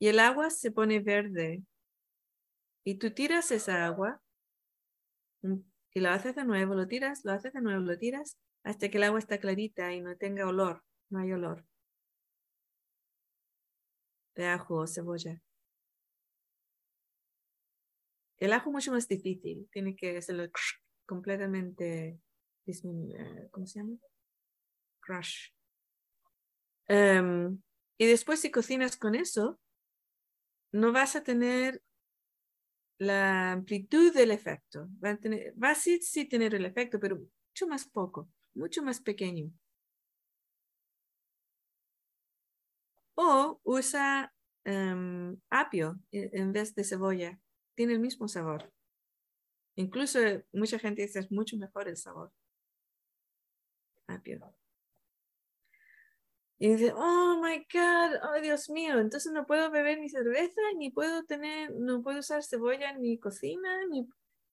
Y el agua se pone verde. Y tú tiras esa agua y lo haces de nuevo, lo tiras, lo haces de nuevo, lo tiras hasta que el agua está clarita y no tenga olor no hay olor de ajo o cebolla. El ajo mucho más difícil, tiene que ser completamente, eh, ¿cómo se llama? Crush. Em, y después si cocinas con eso, no vas a tener la amplitud del efecto. Va a, tener, sí, tener el efecto, pero mucho más poco, mucho más pequeño. O usa em, apio en vez de cebolla. Tiene el mismo sabor. Incluso mucha gente dice es mucho mejor el sabor. Apio. Y dice, oh my God, oh Dios mío, entonces no puedo beber ni cerveza, ni puedo tener, no puedo usar cebolla ni cocina, ni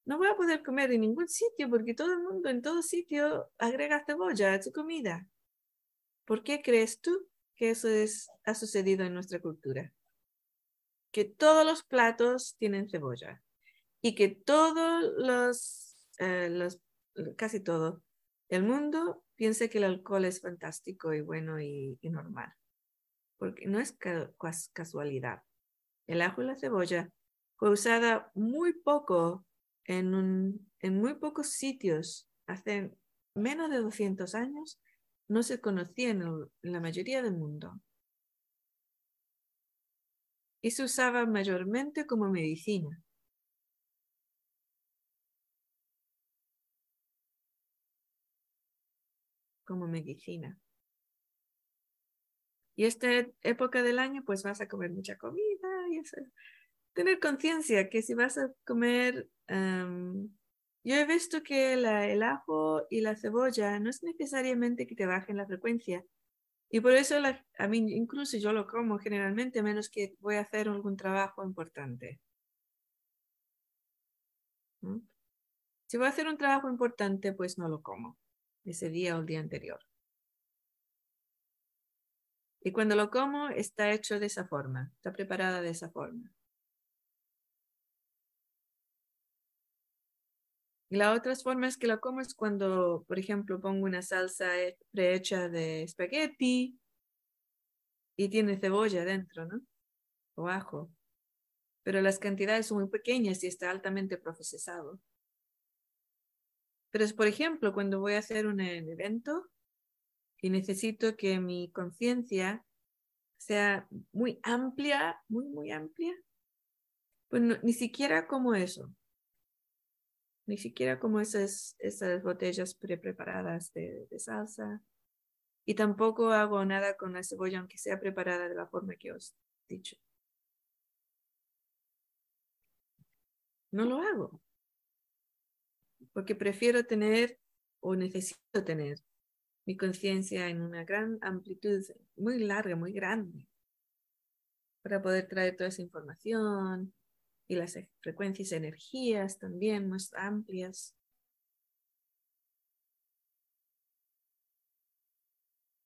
no voy a poder comer en ningún sitio porque todo el mundo en todo sitio agrega cebolla a su comida. ¿Por qué crees tú? que eso es, ha sucedido en nuestra cultura. Que todos los platos tienen cebolla y que todos los, eh, casi todo el mundo piensa que el alcohol es fantástico y bueno y, normal. Porque no es casualidad. El ajo y la cebolla fue usada muy poco en muy pocos sitios hace menos de 200 años no se conocía en, la mayoría del mundo y se usaba mayormente como medicina. Como medicina. Y esta época del año, pues vas a comer mucha comida y tener conciencia que si vas a comer yo he visto que el ajo y la cebolla no es necesariamente que te bajen la frecuencia. Y por eso a mí incluso yo lo como generalmente, menos que voy a hacer algún trabajo importante. Si voy a hacer un trabajo importante, pues no lo como ese día o el día anterior. Y cuando lo como, está hecho de esa forma, está preparada de esa forma. Y la otra forma es que lo como es cuando, por ejemplo, pongo una salsa prehecha de espagueti y tiene cebolla dentro, ¿no? O ajo. Pero las cantidades son muy pequeñas y está altamente procesado. Pero es, por ejemplo, cuando voy a hacer un evento y necesito que mi conciencia sea muy amplia, muy, muy amplia, Pues ni siquiera como eso. Ni siquiera como esas, esas botellas pre-preparadas de, de salsa. Y tampoco hago nada con la cebolla, aunque sea preparada de la forma que os he dicho. No lo hago. Porque prefiero tener o necesito tener mi conciencia en una gran amplitud, muy larga, muy grande, para poder traer toda esa información y las e- frecuencias energías también más amplias.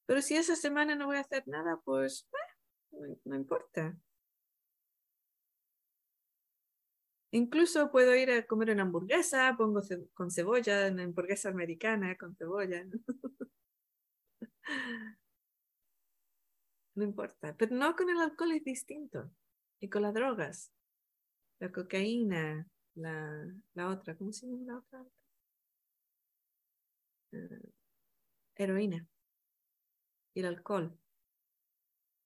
Pero si esa semana no voy a hacer nada, pues eh, no, importa. Incluso puedo ir a comer una hamburguesa, pongo con cebolla, una hamburguesa americana con cebolla. (laughs) No importa, pero no con el alcohol es distinto. Y con las drogas, la cocaína, la, la otra, ¿cómo se llama la otra? Eh, heroína y el alcohol.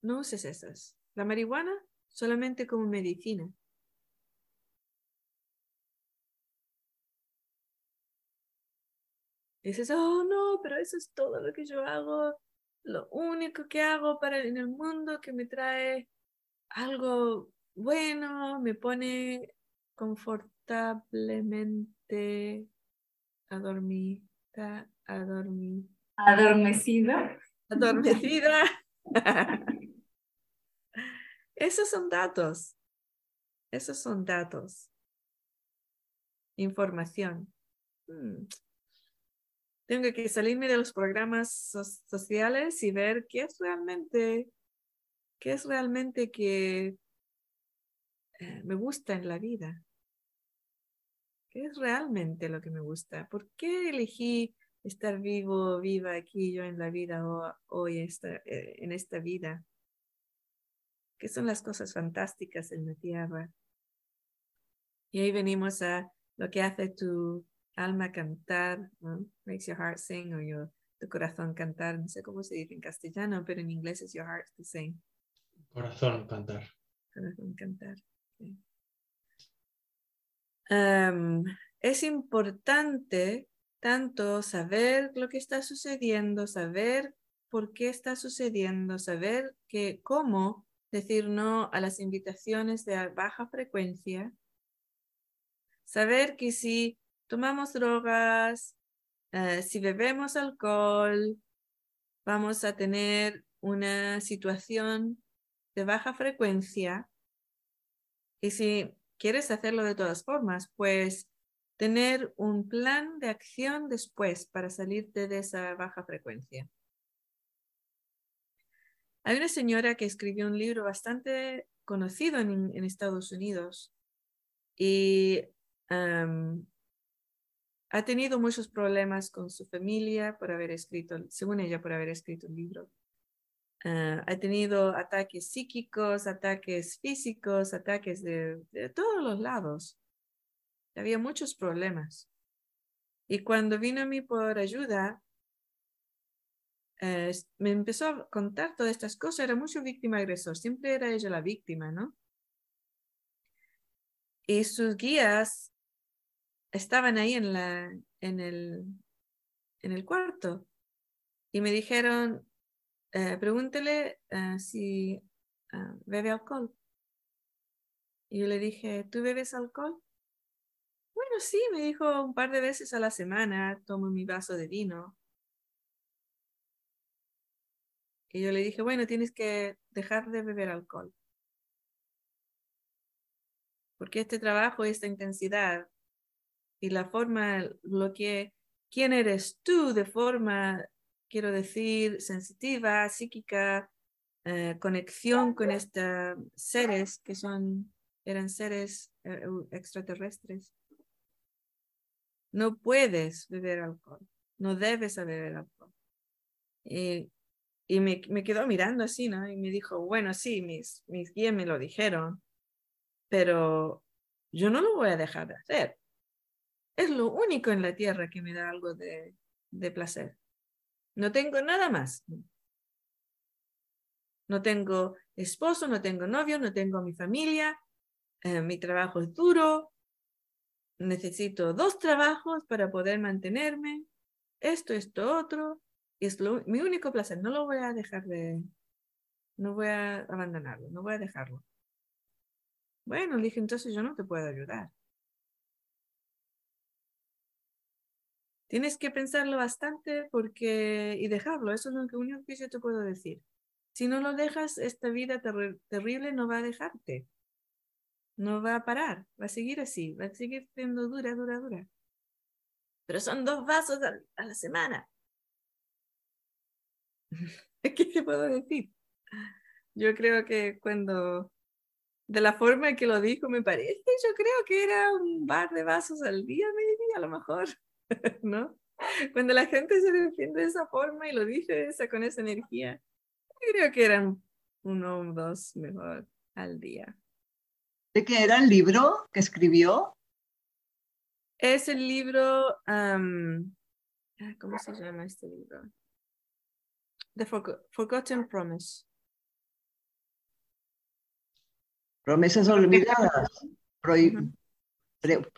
No uses esas. La marihuana solamente como medicina. Y dices, oh no, pero eso es todo lo que yo hago, lo único que hago para en el mundo que me trae algo bueno, me pone confortablemente adormida, adormi- Adormecido. adormecida. (laughs) Esos son datos. Esos son datos. Información. Hmm. Tengo que salirme de los programas so- sociales y ver qué es realmente, qué es realmente que me gusta en la vida. ¿Qué es realmente lo que me gusta? ¿Por qué elegí estar vivo, viva aquí yo en la vida ho- hoy, esta, eh, en esta vida? ¿Qué son las cosas fantásticas en la tierra? Y ahí venimos a lo que hace tu alma cantar, ¿no? Makes your heart sing o your, tu corazón cantar. No sé cómo se dice en castellano, pero en inglés es your heart to sing. Corazón, cantar. Corazón cantar. Am, es importante tanto saber lo que está sucediendo, saber por qué está sucediendo, saber que cómo decir no a las invitaciones de baja frecuencia, saber que si tomamos drogas, eh, si bebemos alcohol, vamos a tener una situación de baja frecuencia y si quieres hacerlo de todas formas, pues tener un plan de acción después para salirte de esa baja frecuencia. Hay una señora que escribió un libro bastante conocido en, Estados Unidos y ha tenido muchos problemas con su familia por haber escrito, según ella, por haber escrito el libro. Ah, ha tenido ataques psíquicos, ataques físicos, ataques de, de todos los lados. Había muchos problemas. Y cuando vino a mí por ayuda, eh, me empezó a contar todas estas cosas. Era mucho víctima-agresor. Siempre era ella la víctima, ¿no? Y sus guías estaban ahí en, la, en, el, en el cuarto y me dijeron, eh, pregúntele eh, si ah, bebe alcohol. Y yo le dije, ¿tú bebes alcohol? Bueno, sí, me dijo un par de veces a la semana tomo mi vaso de vino. Y yo le dije, bueno, tienes que dejar de beber alcohol. Porque este trabajo, esta intensidad y la forma, lo que, quién eres tú de forma, quiero decir, sensitiva, psíquica, eh, conexión con estos seres que son, eran seres eh, extraterrestres. No puedes beber alcohol, no debes beber alcohol. Y, y me, me, quedó mirando así, ¿no? Y me dijo, bueno, sí, mis, mis guías me lo dijeron, pero yo no lo voy a dejar de hacer. Es lo único en la tierra que me da algo de, de placer. No tengo nada más. No tengo esposo, no tengo novio, no tengo mi familia. eh, mi trabajo es duro, necesito dos trabajos para poder mantenerme, esto, esto, otro, y es lo- mi único placer, no lo voy a dejar de, no voy a abandonarlo, no voy a dejarlo. Bueno, le dije, entonces yo no te puedo ayudar. Tienes que pensarlo bastante porque y dejarlo, eso es lo único que yo te puedo decir. Si no lo dejas, esta vida terri- terrible no va a dejarte. No va a parar, va a seguir así, va a seguir siendo dura, dura, dura. Pero son dos vasos al- a la semana. (laughs) ¿Qué te puedo decir? Yo creo que cuando, de la forma en que lo dijo, me parece, yo creo que era un bar de vasos al día, maybe, a lo mejor, (laughs) ¿no? Cuando la gente se defiende de esa forma y lo dice esa, con esa energía, creo que eran uno o dos mejor al día. ¿De qué era el libro que escribió? Es el libro, ah, ¿cómo se llama este libro? The Forgo- Forgotten Promise. Promesas olvidadas, (laughs) prohi-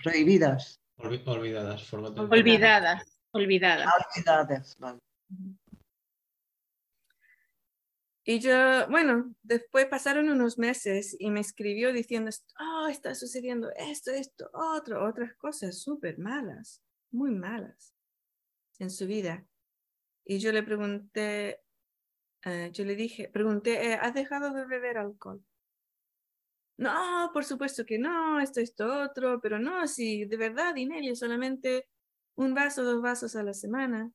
prohibidas, olvidadas. forgotten. Olvidadas, olvidadas. olvidadas. vale. Y yo, bueno, después pasaron unos meses y me escribió diciendo, oh, está sucediendo esto, esto, otro, otras cosas súper malas, muy malas en su vida. Y yo le pregunté, eh, yo le dije, pregunté, eh, ¿has dejado de beber alcohol? No, por supuesto que no, esto, esto, otro, pero no, si de verdad, Inelia, solamente un vaso, dos vasos a la semana.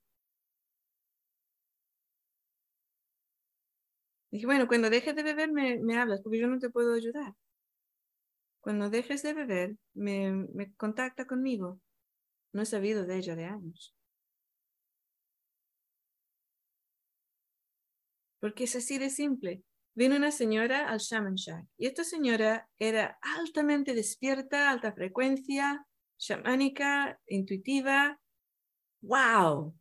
Dije, bueno, cuando dejes de beber me, me hablas, porque yo no te puedo ayudar. Cuando dejes de beber, me, me contacta conmigo. No he sabido de ella de años. Porque es así de simple. Vino una señora al Shaman Shack y esta señora era altamente despierta, alta frecuencia, chamánica, intuitiva. ¡Wow!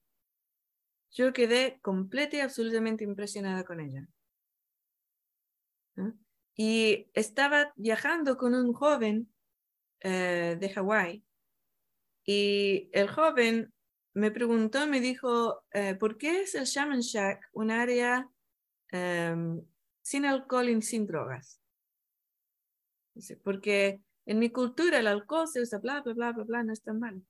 Yo quedé completa y absolutamente impresionada con ella. Y estaba viajando con un joven eh, de Hawái y el joven me preguntó, me dijo, eh, ¿por qué es el Shaman Shack un área em, sin alcohol y sin drogas? Porque en mi cultura el alcohol se usa bla, bla, bla, bla, bla, no es tan malo.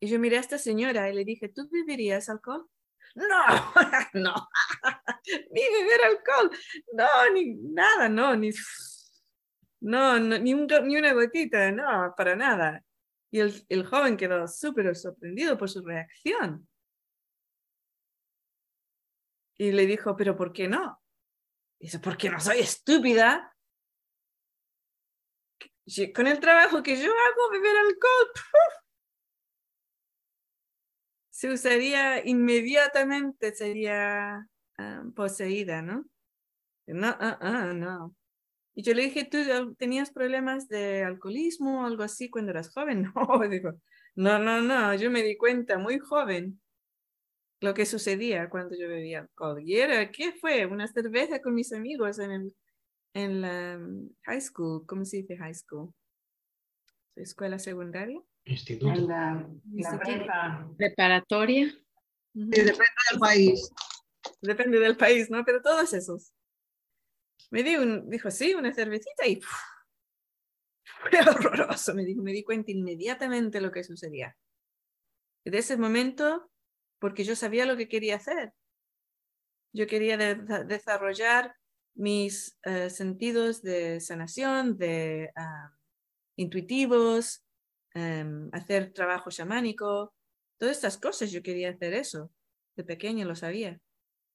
Y yo miré a esta señora y le dije, ¿tú beberías alcohol? No, (laughs) no, (laughs) ni beber alcohol, no, ni nada, no, ni, no, no, ni, un ni una gotita, no, para nada. Y el, el joven quedó súper sorprendido por su reacción. Y le dijo, ¿pero por qué no? Dice, porque no soy estúpida. Con el trabajo que yo hago, beber alcohol, ¡puf! se usaría inmediatamente, sería ah, poseída, ¿no? No, ah, ah, no. Y yo le dije, ¿tú tenías problemas de alcoholismo o algo así cuando eras joven? (laughs) No, dijo, no, no, no, yo me di cuenta muy joven lo que sucedía cuando yo bebía alcohol. Y era, ¿qué fue? Una cerveza con mis amigos en, el, en la mm, high school, ¿cómo se dice high school? ¿Escuela secundaria? Instituto. En la, la prepa. Preparatoria. Sí, depende del país. Depende del país, ¿no? Pero todos esos. Me di un, dijo, sí, una cervecita y ¡puf! fue horroroso, me dijo. Me di cuenta inmediatamente lo que sucedía. Y de ese momento, porque yo sabía lo que quería hacer. Yo quería de- desarrollar mis eh, sentidos de sanación, de ah, intuitivos, em, hacer trabajo chamánico, todas estas cosas. Yo quería hacer eso. De pequeño lo sabía.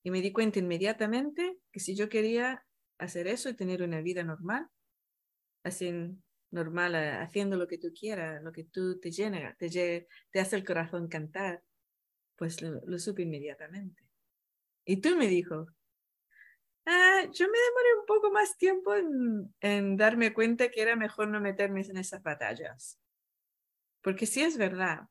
Y me di cuenta inmediatamente que si yo quería hacer eso y tener una vida normal, así normal, eh, haciendo lo que tú quieras, lo que tú te llena, te, lle- te hace el corazón cantar, pues lo, supe inmediatamente. Y tú me dijo, "Ah, yo me demoré un poco más tiempo en, en darme cuenta que era mejor no meterme en esas batallas. Porque sí es verdad,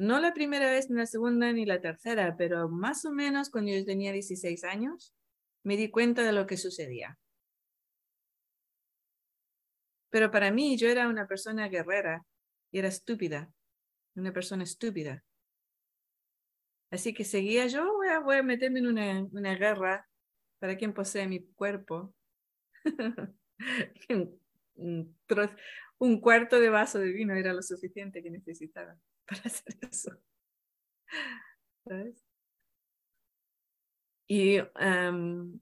no la primera vez, ni la segunda, ni la tercera, pero más o menos cuando yo tenía 16 años, me di cuenta de lo que sucedía. Pero para mí yo era una persona guerrera y era estúpida, una persona estúpida. Así que seguía yo, voy a, voy a meterme en una, una guerra para quien posee mi cuerpo. (laughs) un, un, un cuarto de vaso de vino era lo suficiente que necesitaba (laughs) para hacer eso. ¿Sabes? Y, um,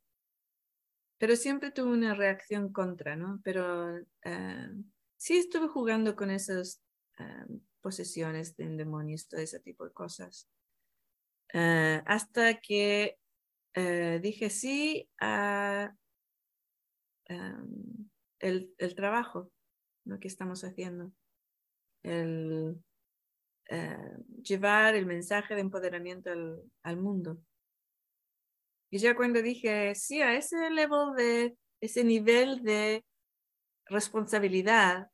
pero siempre tuve una reacción contra, ¿no? Pero uh, sí estuve jugando con esas uh, posesiones de demonios, todo ese tipo de cosas. Uh, hasta que dije sí a um, el, el, trabajo ¿no? que estamos haciendo. El, llevar el mensaje de empoderamiento al, al mundo. Y ya cuando dije, sí, a ese level de, ese nivel de responsabilidad,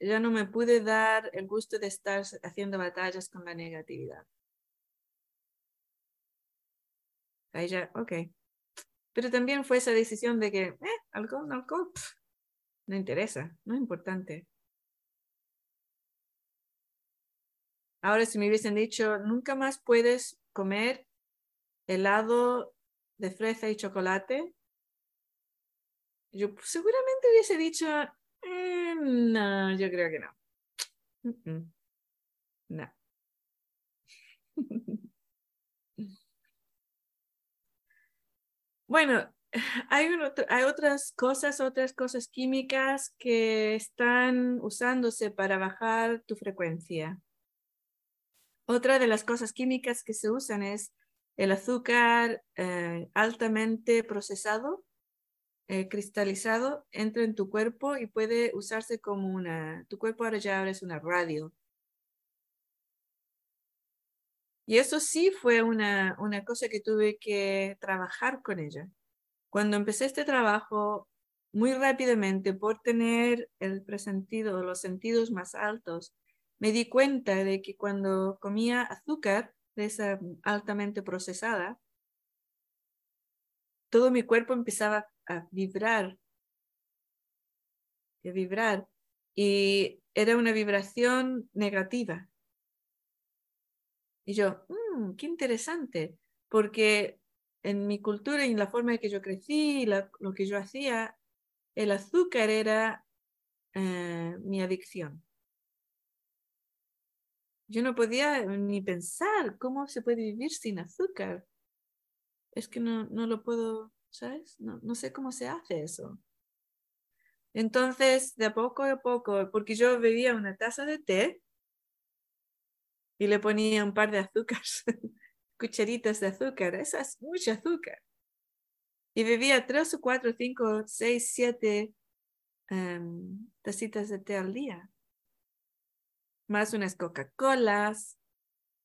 ya no me pude dar el gusto de estar haciendo batallas con la negatividad. Ahí ya, ok. Pero también fue esa decisión de que, eh, alcohol, alcohol, no interesa, no es importante. Ahora, si me hubiesen dicho, nunca más puedes comer helado de fresa y chocolate, yo seguramente hubiese dicho, eh, no, yo creo que no. No. (laughs) bueno, hay, hay otras cosas, otras cosas químicas que están usándose para bajar tu frecuencia. Otra de las cosas químicas que se usan es el azúcar eh, altamente procesado, eh, cristalizado, entra en tu cuerpo y puede usarse como una, tu cuerpo ahora ya es una radio. Y eso sí fue una, una cosa que tuve que trabajar con ella. Cuando empecé este trabajo, muy rápidamente, por tener el presentido, los sentidos más altos, me di cuenta de que cuando comía azúcar, de esa altamente procesada, todo mi cuerpo empezaba a vibrar, a vibrar, y era una vibración negativa. Y yo, mmm, qué interesante, porque en mi cultura y en la forma en que yo crecí, lo que yo hacía, el azúcar era eh, mi adicción. Yo no podía ni pensar cómo se puede vivir sin azúcar. Es que no, no lo puedo, ¿sabes? No, no sé cómo se hace eso. Entonces, de poco a poco, porque yo bebía una taza de té y le ponía un par de azúcares, (laughs) cucharitas de azúcar, esa es mucha azúcar. Y bebía tres o cuatro, cinco, seis, siete um, tacitas de té al día más unas Coca-Colas,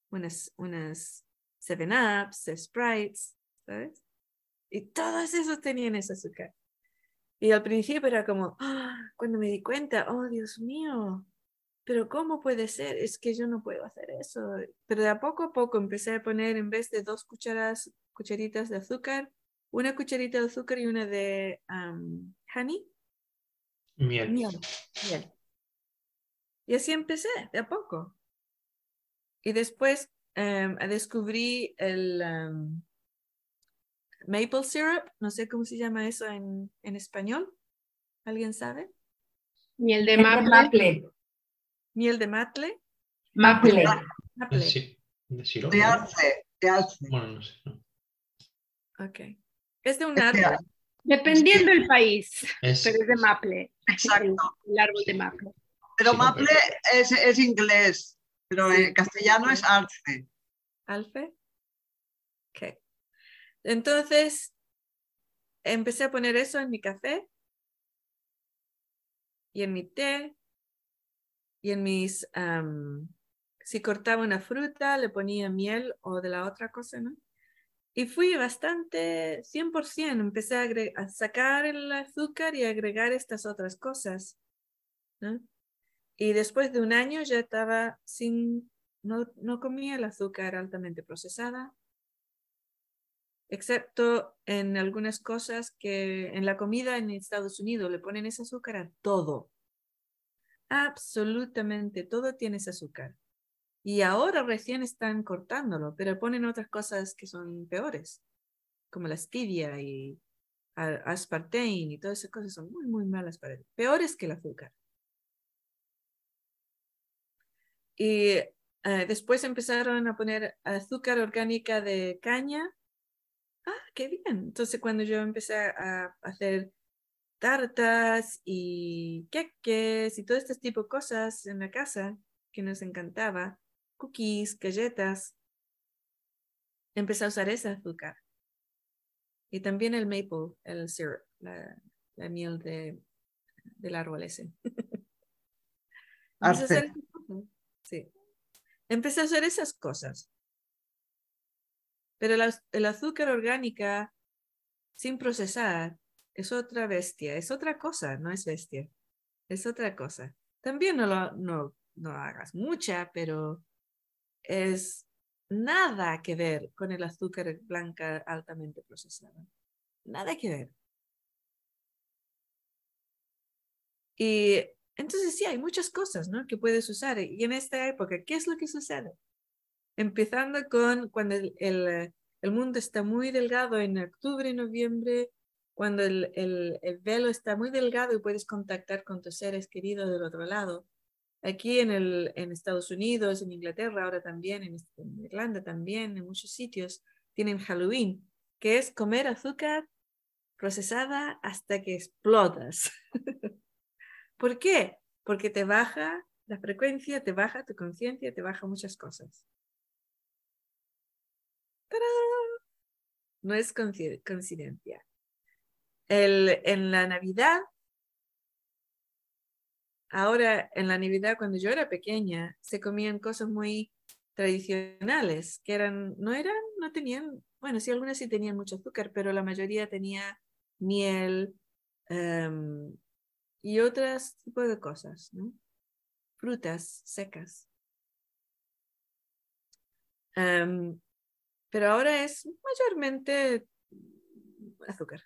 unas, unas Seven Ups, Sprites, ¿sabes? Y todos esos tenían ese azúcar. Y al principio era como, ¡ah! cuando me di cuenta, oh Dios mío, pero ¿cómo puede ser? Es que yo no puedo hacer eso. Pero de a poco a poco empecé a poner en vez de dos cucharas, cucharitas de azúcar, una cucharita de azúcar y una de honey. Miel. Miel. Miel. Y así empecé, de a poco. Y después um, descubrí el um, maple syrup, no sé cómo se llama eso en, en español. ¿Alguien sabe? Miel de maple. Miel de maple. Maple. maple. Sí, de sirope. De arce, de arce. Bueno, no sé. No. Ok. Es de un Es de árbol. Dependiendo del país, Es, pero es de maple. Exacto. El árbol de maple. Pero maple es, es inglés, pero en castellano es arce. Alfe. Ok. Entonces, empecé a poner eso en mi café y en mi té y en mis, si cortaba una fruta, le ponía miel o de la otra cosa, ¿no? Y fui bastante 100%, empecé a, a sacar el azúcar y agregar estas otras cosas, ¿no? Y después de un año ya estaba sin, no, no comía el azúcar altamente procesada, excepto en algunas cosas que en la comida en Estados Unidos le ponen ese azúcar a todo. Absolutamente todo tiene ese azúcar. Y ahora recién están cortándolo, pero ponen otras cosas que son peores, como la stevia y aspartame y todas esas cosas son muy, muy malas para él. Peores que el azúcar. Y eh, después empezaron a poner azúcar orgánica de caña. Ah, qué bien. Entonces cuando yo empecé a hacer tartas y queques y todo este tipo de cosas en la casa que nos encantaba, cookies, galletas, empecé a usar ese azúcar. Y también el maple, el syrup, la, miel de, del árbol ese. (laughs) Empecé a, hacer sí. Empecé a hacer esas cosas. Pero el azúcar orgánica sin procesar es otra bestia, es otra cosa, no es bestia, es otra cosa. También no lo no, no hagas mucha, pero es nada que ver con el azúcar blanca altamente procesada. Nada que ver. Y entonces sí, hay muchas cosas ¿no? que puedes usar. Y en esta época, ¿qué es lo que sucede? Empezando con cuando el, el, mundo está muy delgado en octubre y noviembre, cuando el, el, el, velo está muy delgado y puedes contactar con tus seres queridos del otro lado. Aquí en, el, en Estados Unidos, en Inglaterra, ahora también, en, en Irlanda también, en muchos sitios, tienen Halloween, que es comer azúcar procesada hasta que explotas. (laughs) ¿Por qué? Porque te baja la frecuencia, te baja tu conciencia, te baja muchas cosas. No es coincidencia en la Navidad, ahora en la Navidad cuando yo era pequeña, se comían cosas muy tradicionales, que eran, no eran, no tenían, bueno, sí, algunas sí tenían mucho azúcar, pero la mayoría tenía miel em, y otros tipos de cosas, ¿no? Frutas secas. Em, pero ahora es mayormente azúcar.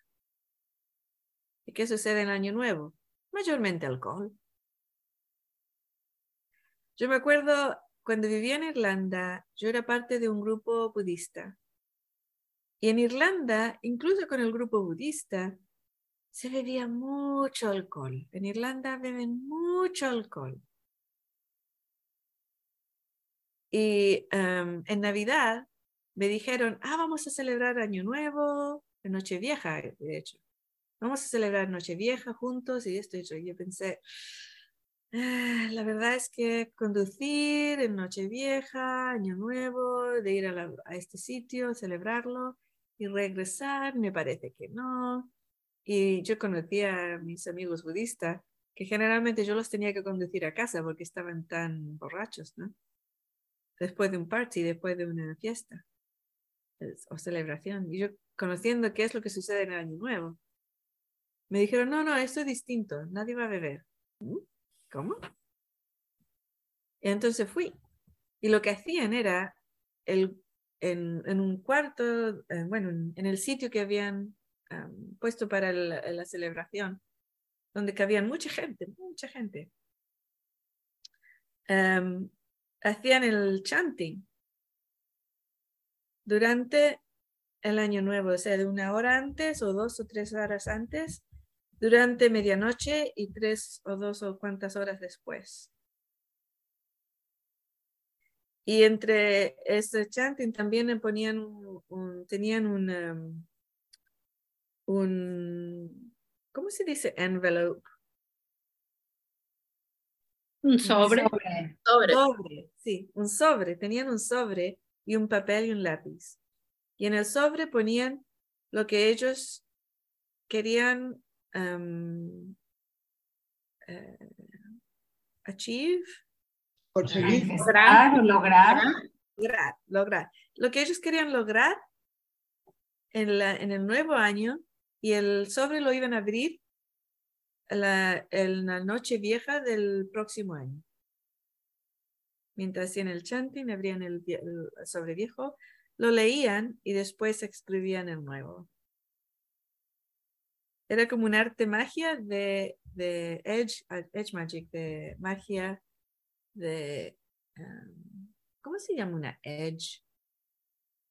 ¿Y qué sucede en Año Nuevo? Mayormente alcohol. Yo me acuerdo cuando vivía en Irlanda, yo era parte de un grupo budista. Y en Irlanda, incluso con el grupo budista, se bebía mucho alcohol. En Irlanda beben mucho alcohol. Y em, en Navidad me dijeron, ah, vamos a celebrar Año Nuevo, Nochevieja, de hecho vamos a celebrar Nochevieja juntos y esto y yo. yo pensé, ah, la verdad es que conducir en Nochevieja, Año Nuevo, de ir a, a este sitio, celebrarlo y regresar, me parece que no. Y yo conocía a mis amigos budistas que generalmente yo los tenía que conducir a casa porque estaban tan borrachos, ¿no? Después de un party, después de una fiesta o celebración. Y yo conociendo qué es lo que sucede en el Año Nuevo. Me dijeron, no, no, esto es distinto, nadie va a beber. ¿Mm? ¿Cómo? Y entonces fui. Y lo que hacían era, el, en, en un cuarto, eh, bueno, en, el sitio que habían puesto para la celebración, donde cabían mucha gente, mucha gente, hacían el chanting durante el año nuevo, o sea, de una hora antes o dos o tres horas antes, durante medianoche y tres o dos o cuantas horas después. Y entre ese chanting también ponían un, tenían un, um, un, ¿cómo se dice? Envelope. Un sobre. sobre. sobre. Sí, un sobre. Tenían un sobre y un papel y un lápiz. Y en el sobre ponían lo que ellos querían um, achieve. Lograr, lograr. Lograr, lograr. Lo que ellos querían lograr en, la, en el nuevo año y el sobre lo iban a abrir la, en la noche vieja del próximo año. Mientras en el chanting abrían el, el sobre viejo, lo leían y después escribían el nuevo era como un arte magia de de Edge, Edge Magic, de magia, de... um, ¿Cómo se llama una Edge?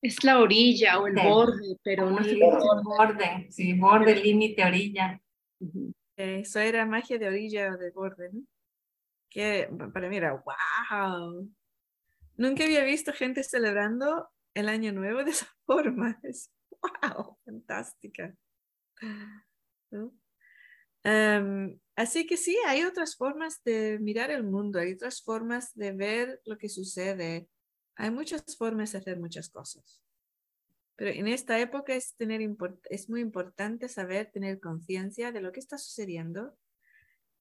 Es la orilla o el Sí. borde, pero no Sí, cómo. borde, sí, borde, límite, orilla. Eso era magia de orilla o de borde, ¿no? Que pa- para mí era wow. Nunca había visto gente celebrando el año nuevo de esa (laughs) forma. Es wow, fantástica. ¿No? Em, así que sí, hay otras formas de mirar el mundo, hay otras formas de ver lo que sucede. Hay muchas formas de hacer muchas cosas. Pero en esta época es, tener es muy importante saber tener conciencia de lo que está sucediendo.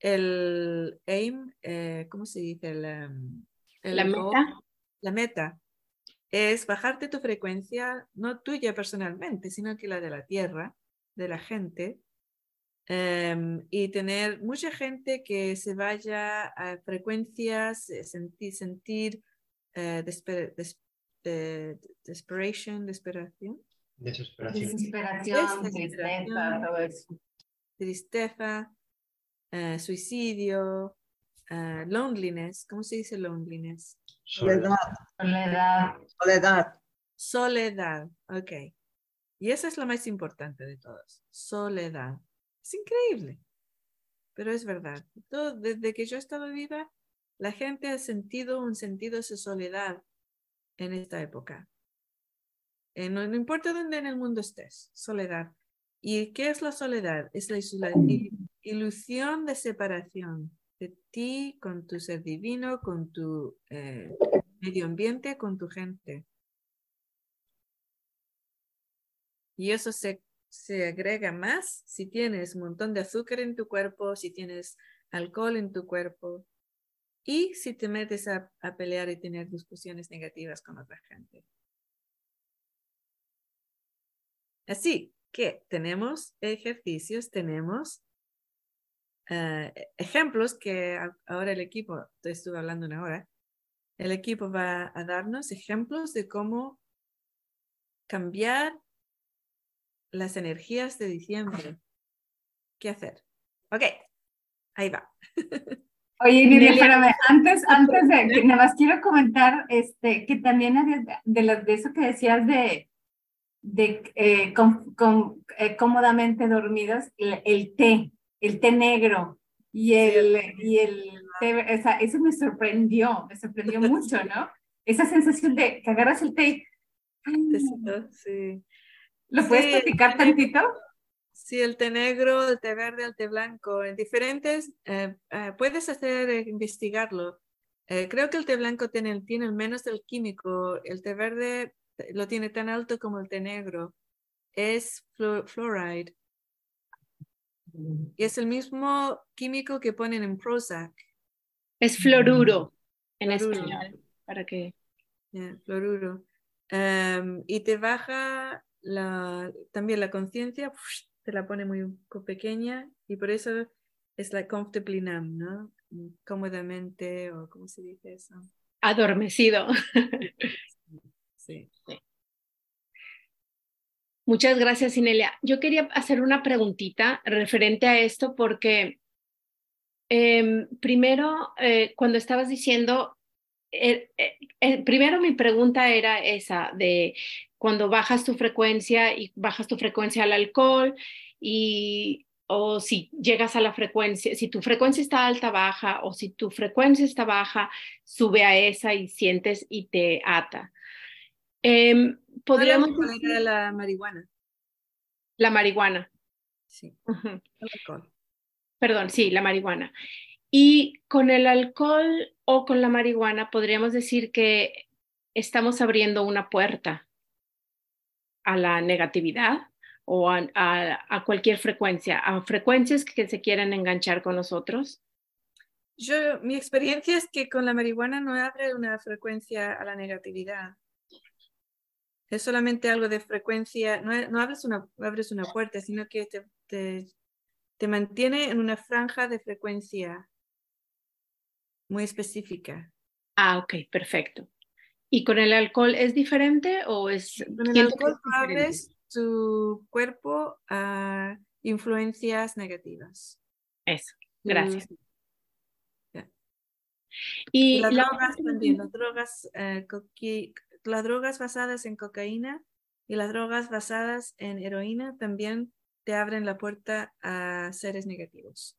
El aim, eh, ¿cómo se dice? El, em, el La goal, meta. la meta es bajarte tu frecuencia, no tuya personalmente, sino que la de la tierra, de la gente, em, y tener mucha gente que se vaya a frecuencias, eh, sentir, sentir eh, despe- des- de- desperation, desesperación, Desesperación. Desesperación, Desesperación. tristeza, todo eso. tristeza, eh, suicidio, eh, loneliness, ¿cómo se dice loneliness? Soledad. Soledad, Soledad. soledad. Ok. Y eso es lo más importante de todos, soledad. Es increíble, pero es verdad. Todo, desde que yo he estado viva, la gente ha sentido un sentido de soledad en esta época. Eh, no, no importa dónde en el mundo estés, soledad. ¿Y qué es la soledad? Es la ilusión de separación de ti con tu ser divino, con tu eh, medio ambiente, con tu gente. Y eso se, se agrega más si tienes un montón de azúcar en tu cuerpo, si tienes alcohol en tu cuerpo y si te metes a, a pelear y tener discusiones negativas con otra gente. Así que tenemos ejercicios, tenemos eh, ejemplos que ahora el equipo, te estuve hablando una hora, el equipo va a darnos ejemplos de cómo cambiar las energías de diciembre. ¿Qué hacer? Ok, ahí va. (laughs) Oye, Nelia. espérame, antes, antes de, que (laughs) nada más quiero comentar este, que también de, lo- de eso que decías de, de eh, con- con- eh, cómodamente dormidos, el, el té, el té negro y el, y el té, o sea, eso me sorprendió, me sorprendió mucho, ¿no? Esa sensación de que agarras el té. sí. ¿Lo puedes Sí, platicar tantito? Sí, el té negro, el té verde, el té blanco, en diferentes, eh, eh, puedes hacer, eh, investigarlo. Creo que el té blanco tiene, el- tiene el menos del químico, el té verde lo tiene tan alto como el té negro. Es flu- fluoride y es el mismo químico que ponen en Prozac, Es fluoruro en Fluoruro. español, para que ya, fluoruro. Em, y te baja la, también la conciencia, te la pone muy pequeña y por eso es la comfortably numb, ¿no? Cómodamente o ¿cómo se dice eso? adormecido. Sí. (laughs) Muchas gracias, Inelia. Yo quería hacer una preguntita referente a esto porque em, primero, eh, cuando estabas diciendo, eh, eh, primero mi pregunta era esa de cuando bajas tu frecuencia y bajas tu frecuencia al alcohol y o si llegas a la frecuencia, si tu frecuencia está alta, baja, o si tu frecuencia está baja, sube a esa y sientes y te ata. Em, podríamos ¿Cuál era la marihuana? la marihuana. Sí, el alcohol. Perdón, sí, la marihuana. Y con el alcohol o con la marihuana podríamos decir que estamos abriendo una puerta a la negatividad o a, a- a cualquier frecuencia, a frecuencias que se quieran enganchar con nosotros. Yo, mi experiencia es que con la marihuana no abre una frecuencia a la negatividad. Es solamente algo de frecuencia, no, no abres, una, abres una puerta, sino que te, te, te mantiene en una franja de frecuencia muy específica. Ah, ok, perfecto. ¿Y con el alcohol es diferente o es... Con el alcohol abres tu cuerpo a influencias negativas. Eso, Gracias. Mm. Ya. Y las la drogas también, las drogas, eh, las drogas basadas en cocaína y las drogas basadas en heroína también te abren la puerta a seres negativos.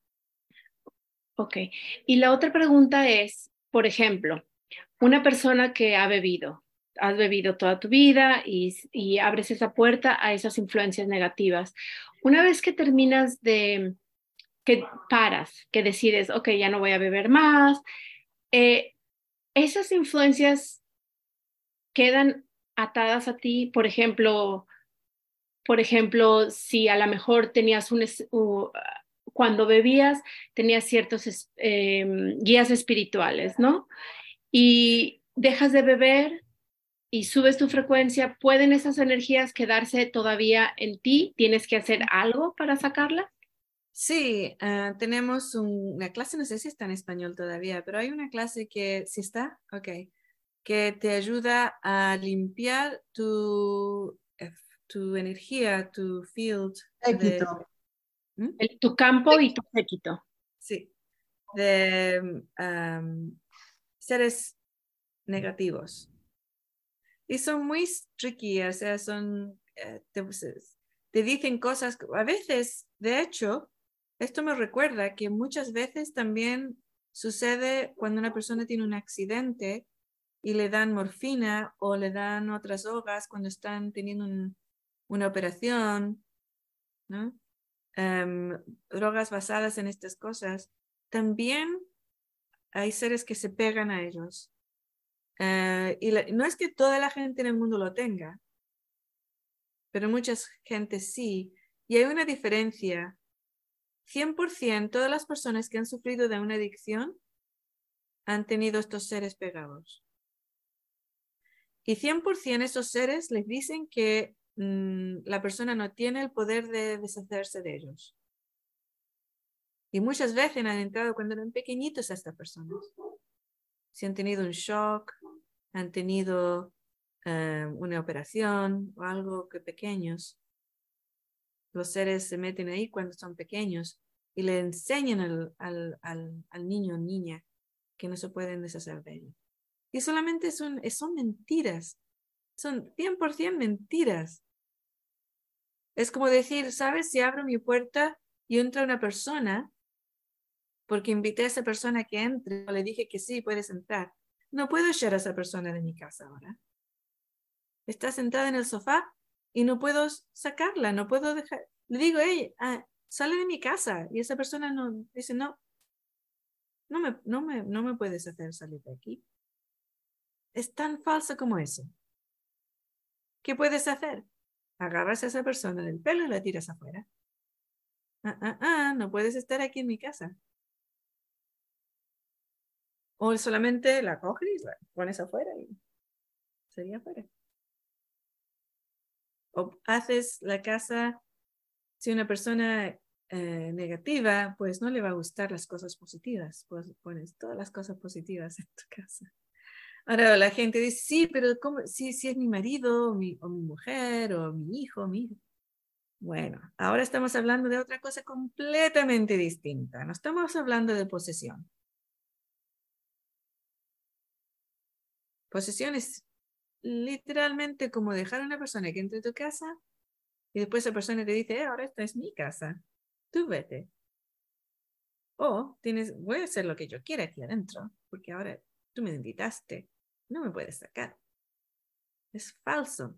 Ok. Y la otra pregunta es, por ejemplo, una persona que ha bebido, has bebido toda tu vida y, y abres esa puerta a esas influencias negativas. Una vez que terminas de, que paras, que decides, ok, ya no voy a beber más, eh, esas influencias quedan atadas a ti, por ejemplo, por ejemplo, si a lo mejor tenías un, cuando bebías, tenías ciertos em, guías espirituales, ¿no? Y dejas de beber y subes tu frecuencia, ¿pueden esas energías quedarse todavía en ti? ¿Tienes que hacer algo para sacarlas? Sí, ah, tenemos un- una clase, no sé si está en español todavía, pero hay una clase que, si está, ok, que te ayuda a limpiar tu, eh, tu energía, tu field. de-. ¿Mm? El- tu campo y tu séquito. Sí, de am, seres negativos. Y son muy tricky, o sea, son, eh, te, se- te dicen cosas, a veces, de hecho, esto me recuerda que muchas veces también sucede cuando una persona tiene un accidente y le dan morfina o le dan otras drogas cuando están teniendo un- una operación, ¿no? Em, drogas basadas en estas cosas, también hay seres que se pegan a ellos. Eh, y la- no es que toda la gente en el mundo lo tenga, pero mucha gente sí. Y hay una diferencia. 100% todas las personas que han sufrido de una adicción han tenido estos seres pegados. Y 100% esos seres les dicen que mm, la persona no tiene el poder de deshacerse de ellos. Y muchas veces han entrado cuando eran pequeñitos a estas personas. Si han tenido un shock, han tenido eh, una operación o algo que pequeños, los seres se meten ahí cuando son pequeños y le enseñan al, al, niño o niña que no se pueden deshacer de ellos. Y solamente son, son mentiras, son 100% mentiras. Es como decir, ¿sabes? Si abro mi puerta y entra una persona, porque invité a esa persona que entre, le dije que sí, puedes entrar. No puedo echar a esa persona de mi casa ahora. Está sentada en el sofá y no puedo sacarla, no puedo dejar. Le digo, hey, ah, sale de mi casa. Y esa persona no dice, no, no me, no me, no me puedes hacer salir de aquí. Es tan falso como eso. ¿Qué puedes hacer? Agarras a esa persona del pelo y la tiras afuera. Ah, ah, ah, no puedes estar aquí en mi casa. O solamente la coges y la pones afuera y sería afuera. O haces la casa, si una persona eh, negativa, pues no le va a gustar las cosas positivas, pues pones todas las cosas positivas en tu casa. Ahora la gente dice, sí, pero ¿cómo? Si, si es mi marido, o mi, o mi mujer, o mi hijo, mi hijo. Bueno, ahora estamos hablando de otra cosa completamente distinta. No estamos hablando de posesión. Posesión es literalmente como dejar a una persona que entre a tu casa y después esa persona te dice, eh, ahora esta es mi casa, tú vete. O tienes, voy a hacer lo que yo quiera aquí adentro, porque ahora tú me invitaste, no me puedes sacar. Es falso.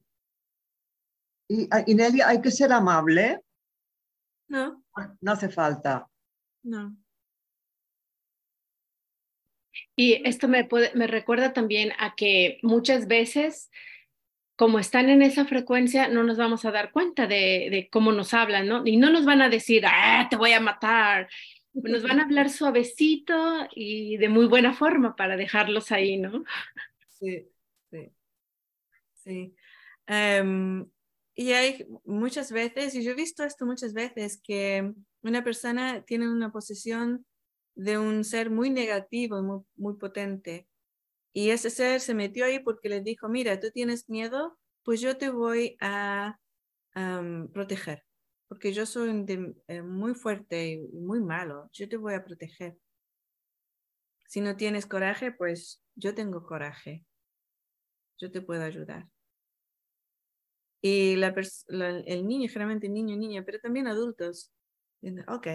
Y, y Nelly, ¿hay que ser amable? No, No hace falta. no. Y esto me, puede, me recuerda también a que muchas veces, como están en esa frecuencia, no nos vamos a dar cuenta de, de cómo nos hablan, ¿no? Y no nos van a decir, ah, te voy a matar. Nos van a hablar suavecito y de muy buena forma para dejarlos ahí, ¿no? Sí, sí, sí. Em, y hay muchas veces, y yo he visto esto muchas veces, que una persona tiene una posesión de un ser muy negativo, muy, muy potente. Y ese ser se metió ahí porque le dijo, mira, tú tienes miedo, pues yo te voy a proteger. porque yo soy eh, muy fuerte y muy malo, yo te voy a proteger. Si no tienes coraje, pues yo tengo coraje. Yo te puedo ayudar. Y la, el niño, generalmente niño, niña, pero también adultos. Ok.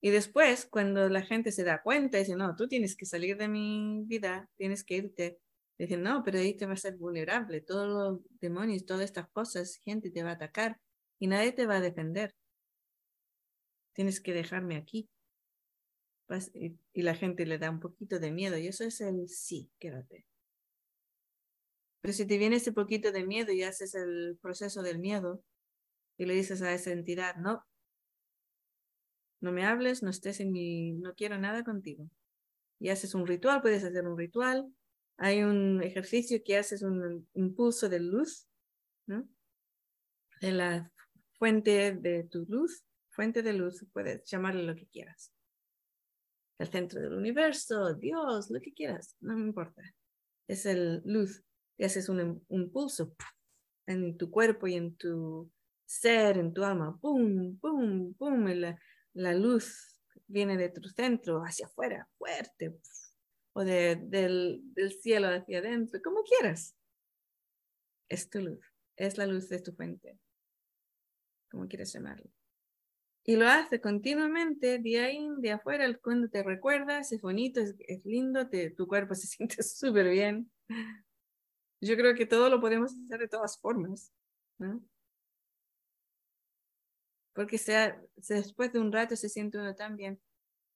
Y después, cuando la gente se da cuenta, dice, no, tú tienes que salir de mi vida, tienes que irte. Dicen, no, pero ahí te va a ser vulnerable. Todos los demonios, todas estas cosas, gente te va a atacar y nadie te va a defender. Tienes que dejarme aquí. Y la gente le da un poquito de miedo y eso es el sí, quédate. Pero si te viene ese poquito de miedo y haces el proceso del miedo y le dices a esa entidad, no, no me hables, no estés en mi, no quiero nada contigo. Y haces un ritual, puedes hacer un ritual. Hay un ejercicio que haces un impulso de luz, ¿no? De la fuente de tu luz, fuente de luz, puedes llamarle lo que quieras. El centro del universo, Dios, lo que quieras, no me importa. Es el luz y haces un impulso en tu cuerpo y en tu ser, en tu alma, pum, pum, pum, la, la luz viene de tu centro hacia afuera, fuerte, o de, del, del cielo hacia adentro, como quieras. Es tu luz, es la luz de tu fuente, como quieras llamarlo. Y lo hace continuamente, de ahí, de afuera, cuando te recuerdas, es bonito, es, es lindo, te, tu cuerpo (laughs) se siente súper bien. Yo creo que todo lo podemos hacer de todas formas. Porque sea, después de un rato se siente uno tan bien.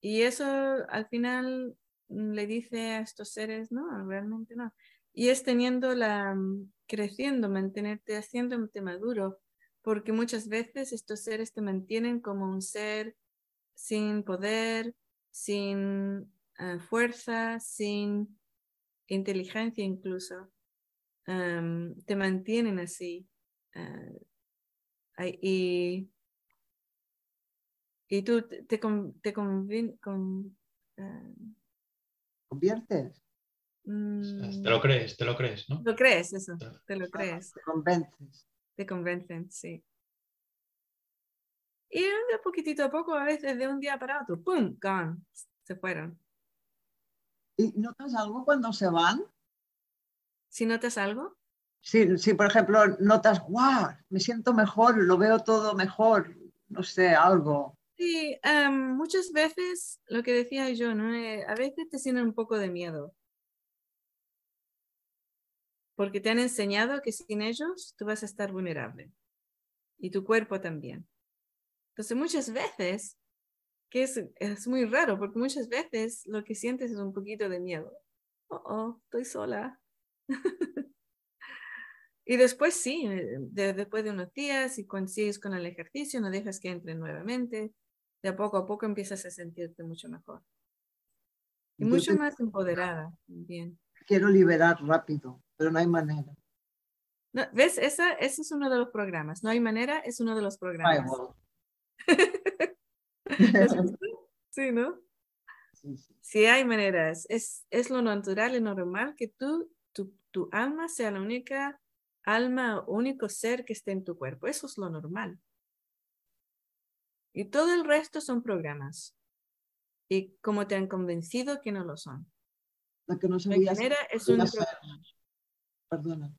Y eso al final le dice a estos seres, no, realmente no. Y es teniendo la, mm, creciendo, mantenerte, haciéndote maduro, porque muchas veces estos seres te mantienen como un ser sin poder, sin ah, fuerza, sin inteligencia incluso te mantienen así. Ah, y, y tú te, te, con, ah, conviertes. Mm. te lo crees, te lo crees, ¿no? Lo crees, eso, te lo crees. Te convences. Te convencen, sí. Y de poquitito a poco, a veces de un día para otro, ¡pum! Gone. Se fueron. ¿Y notas algo cuando se van? si notas algo. Si, si por ejemplo notas, wow, me siento mejor, lo veo todo mejor, no sé, algo. Sí, em, muchas veces lo que decía yo, ¿no? Eh, a veces te sienten un poco de miedo. Porque te han enseñado que sin ellos tú vas a estar vulnerable. Y tu cuerpo también. Entonces muchas veces, que es, es muy raro, porque muchas veces lo que sientes es un poquito de miedo. Oh, oh, estoy sola. (laughs) y después sí, eh, después de unos días, y consigues con el ejercicio, no dejas que entre nuevamente, de a poco a poco empiezas a sentirte mucho mejor. Y mucho más empoderada también. Quiero liberar rápido, pero no hay manera. ¿Ves? Esa, ese es uno de los programas. No hay manera, es uno de los programas. (laughs) sí, ¿no? Sí, sí. hay maneras. Es, es lo natural y normal que tú tu, alma sea la única alma, único ser que esté en tu cuerpo. Eso es lo normal. Y todo el resto son programas. Y como te han convencido que no lo son. Lo que no sabía es un Perdona.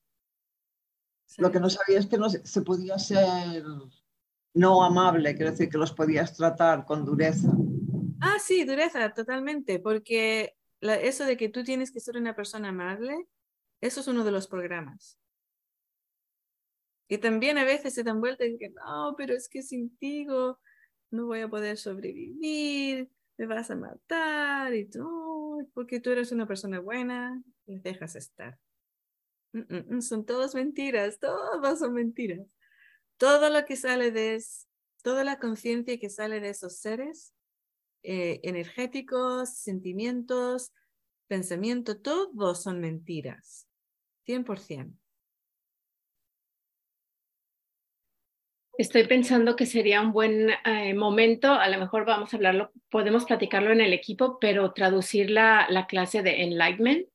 Lo que no sabía es que no se, podía ser no amable, quiero decir que los podías tratar con dureza. Ah, sí, dureza, totalmente, porque eso de que tú tienes que ser una persona amable eso es uno de los programas. Y también a veces se dan vueltas y dicen, no, pero es que sin ti no voy a poder sobrevivir, me vas a matar y tú, porque tú eres una persona buena, les dejas estar. Mm, mm, mm, son todas mentiras, todas son mentiras. Todo lo que sale de, toda la conciencia que sale de esos seres eh, energéticos, sentimientos, pensamiento, todos son mentiras. 100%. Estoy pensando que sería un buen eh, momento, a lo mejor vamos a hablarlo, podemos platicarlo en el equipo, pero traducir la, la clase de Enlightenment,